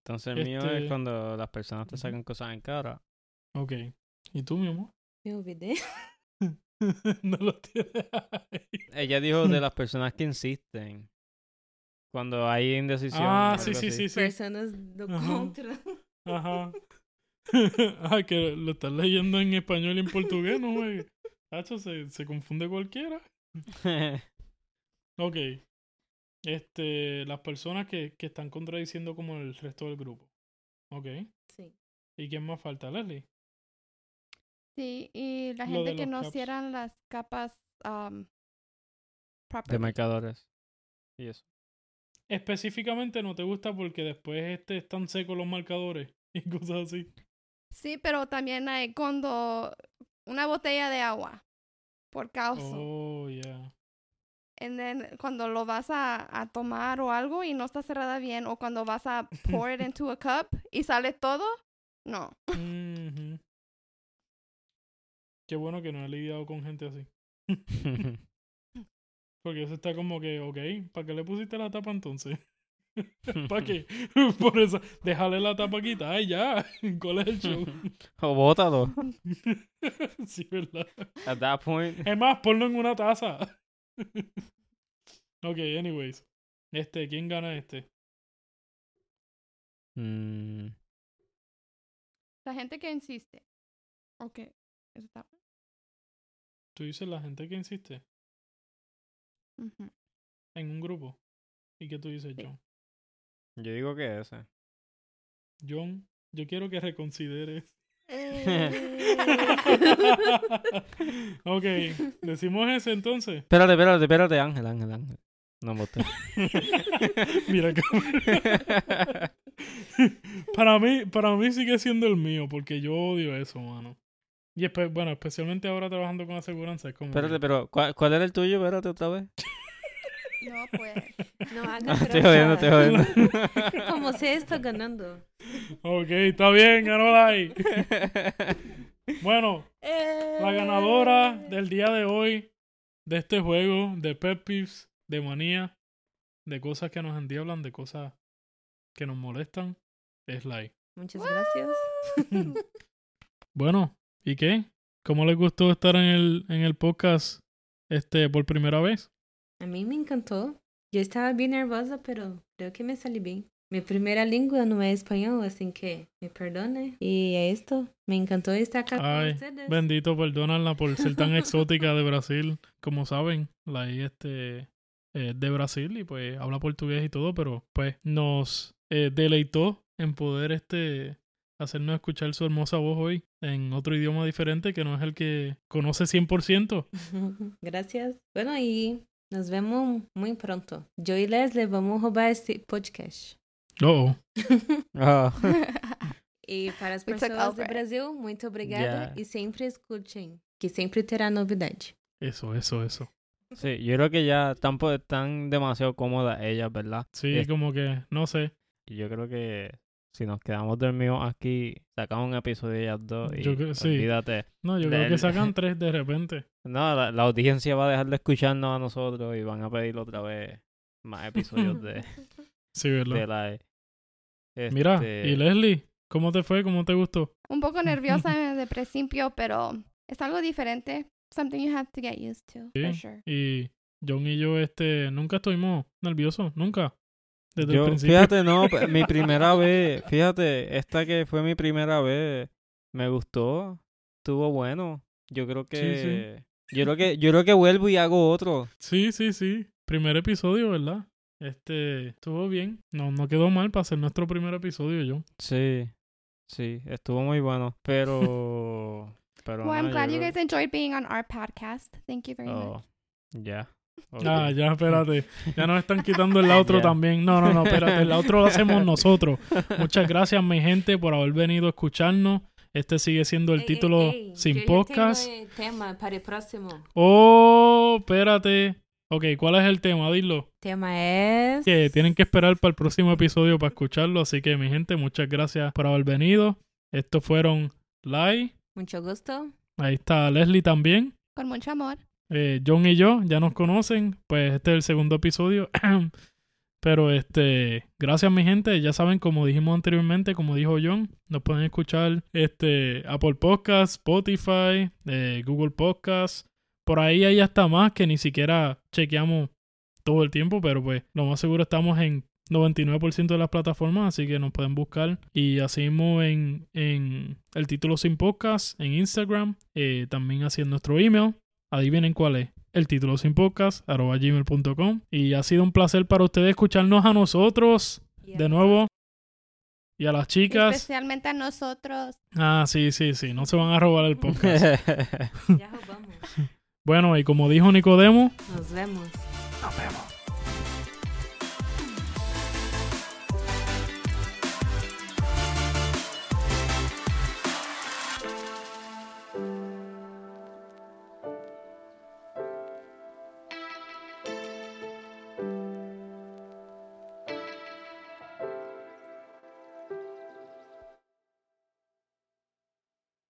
Entonces el mío es Este- cuando las personas te sacan cosas en cara. Ok. ¿Y tú, mi amor? Me olvidei. [laughs] [laughs] no lo tienes ahí. Ella dijo de las [laughs] personas que insisten. Cuando hay indecisión. Ah, sí, sí, sí, sí. Personas Ajá. contra. Ajá. [laughs] ah, que lo estás leyendo en español y en portugués, no juegues. Hacho, se, se confunde cualquiera. Ok. Este, las personas que, que están contradiciendo como el resto del grupo. Ok. Sim. ¿Y quién más falta, Leslie? Sí, y la Lo gente que no caps. cierran las capas um, de marcadores. Y eso. Específicamente no te gusta porque después este están secos los marcadores [laughs] y cosas así. Sí, pero también hay cuando una botella de agua por causa. Oh, yeah. and then cuando lo vas a, a tomar o algo y no está cerrada bien, o cuando vas a pour it [laughs] into a cup y sale todo, no. Qué bueno que no he lidiado con gente así. [laughs] Porque eso está como que, ok, ¿para qué le pusiste la tapa entonces? [laughs] ¿Para qué? [laughs] [laughs] Por eso, déjale la tapa quita. Ay, ya. ¿Cuál es el show? o bótalo. sí, ¿verdad? At that point. Es más, ponlo en una taza. ok, anyways. Este, ¿quién gana este? Mm, La gente que insiste. Ok. Eso está. Tú dices la gente que insiste Ujú. en un grupo. ¿Y qué tú dices, Sí. John? Yo digo que ese. John, yo quiero que reconsideres. [laughs] ok, decimos ese entonces. Espérate, espérate, espérate, Ángel, Ángel, Ángel. No me gusta. [laughs] Mira, [laughs] para mí, para mí sigue siendo el mío, porque yo odio eso, mano. Y espe- bueno, especialmente ahora trabajando con aseguranza, es como. que- Espérate, pero ¿cuál, cuál era el tuyo? Espérate otra vez. No, pues. No [laughs] hagas Estoy jodiendo, estoy jodiendo. [laughs] Como se está ganando. Ok, está bien, ganó Lai. [laughs] Bueno, la ganadora del día de hoy de este juego de Pet Peeves, de manía, de cosas que nos endiablan, de cosas que nos molestan, es Lai. Muchas gracias. Bueno, ¿y qué? ¿Cómo les gustó estar en el, en el podcast este por primera vez? A mí me encantó. Yo estaba bien nerviosa, pero creo que me salí bien. Mi primera lengua no es español, así que me perdone. Y esto, me encantó estar acá Ay, con ustedes. Bendito, perdónala por ser tan [laughs] exótica de Brasil. Como saben, Lai este, es de Brasil y pues habla portugués y todo, pero pues nos eh, deleitó en poder este hacernos escuchar su hermosa voz hoy en otro idioma diferente que no es el que conoce 100%. [laughs] Gracias. Bueno, y nos vemos muy pronto. Yo y Leslie vamos a robar este podcast. Oh, [laughs] Ah, E para as pessoas do. Brasil, muito obrigada. Yeah. E sempre escutem, que sempre terá novidade. eso, eso, eso. sí, yo creo que ya están, están demasiado cómodas ellas, ¿verdad? Sí, Es- como que, no sé. Y yo creo que si nos quedamos dormidos aquí, sacamos un episodio de ellas dos y Yo creo- sí. olvídate. No, yo creo que sacan tres de repente. [laughs] No, la, la audiencia va a dejar de escucharnos a nosotros y van a pedir otra vez más episodios de, [laughs] Sí, ¿verdad? de la... Mira, Este, y Leslie, ¿cómo te fue? ¿Cómo te gustó? Un poco nerviosa [laughs] de principio, pero es algo diferente. Something you have to get used to, Sí. for sure. Y John y yo, este, nunca estuvimos nerviosos, nunca. Desde el Yo, principio. fíjate, no, [laughs] mi primera vez, fíjate, esta que fue mi primera vez, me gustó, estuvo bueno. Yo creo que, yo creo que, yo creo que vuelvo y hago otro. Sí, sí, sí. Primer episodio, ¿verdad? Este, estuvo bien. No, no quedó mal para ser nuestro primer episodio, John. Sí, sí, estuvo muy bueno, pero, pero Well, no, I'm yo glad you guys enjoyed being on our podcast. Thank you very much. Oh, ya. ok. Ah, ya, espérate. Ya nos están quitando el [laughs] outro Ya. también. No, no, no, espérate. El outro lo hacemos nosotros. Muchas gracias, mi gente, por haber venido a escucharnos. Este sigue siendo el título sin yo ya podcast. tengo el tema para el próximo. Oh, espérate. Ok, ¿cuál es el tema? Dilo. tema es... Que tienen que esperar para el próximo episodio para escucharlo. Así que, mi gente, muchas gracias por haber venido. Estos fueron Lai. Mucho gusto. Ahí está Leslie también. Con mucho amor. Eh, John y yo ya nos conocen. Pues este es el segundo episodio. [clears throat] Pero este, gracias mi gente. Ya saben, como dijimos anteriormente, como dijo John, nos pueden escuchar este Apple Podcasts, Spotify, eh, Google Podcasts. Por ahí hay hasta más que ni siquiera chequeamos todo el tiempo, pero pues lo más seguro estamos en 99% de las plataformas, así que nos pueden buscar. Y así en, en el título sin podcast, en Instagram, eh, también así en nuestro email. Adivinen cuál es. El título sin podcast, arroba gmail.com. Y ha sido un placer para ustedes escucharnos a nosotros de nuevo. Y a las chicas. Especialmente a nosotros. Ah, sí, sí, sí. No se van a robar el [laughs] podcast. Ya robamos. bueno, y como dijo Nicodemo, Nos vemos. nos vemos.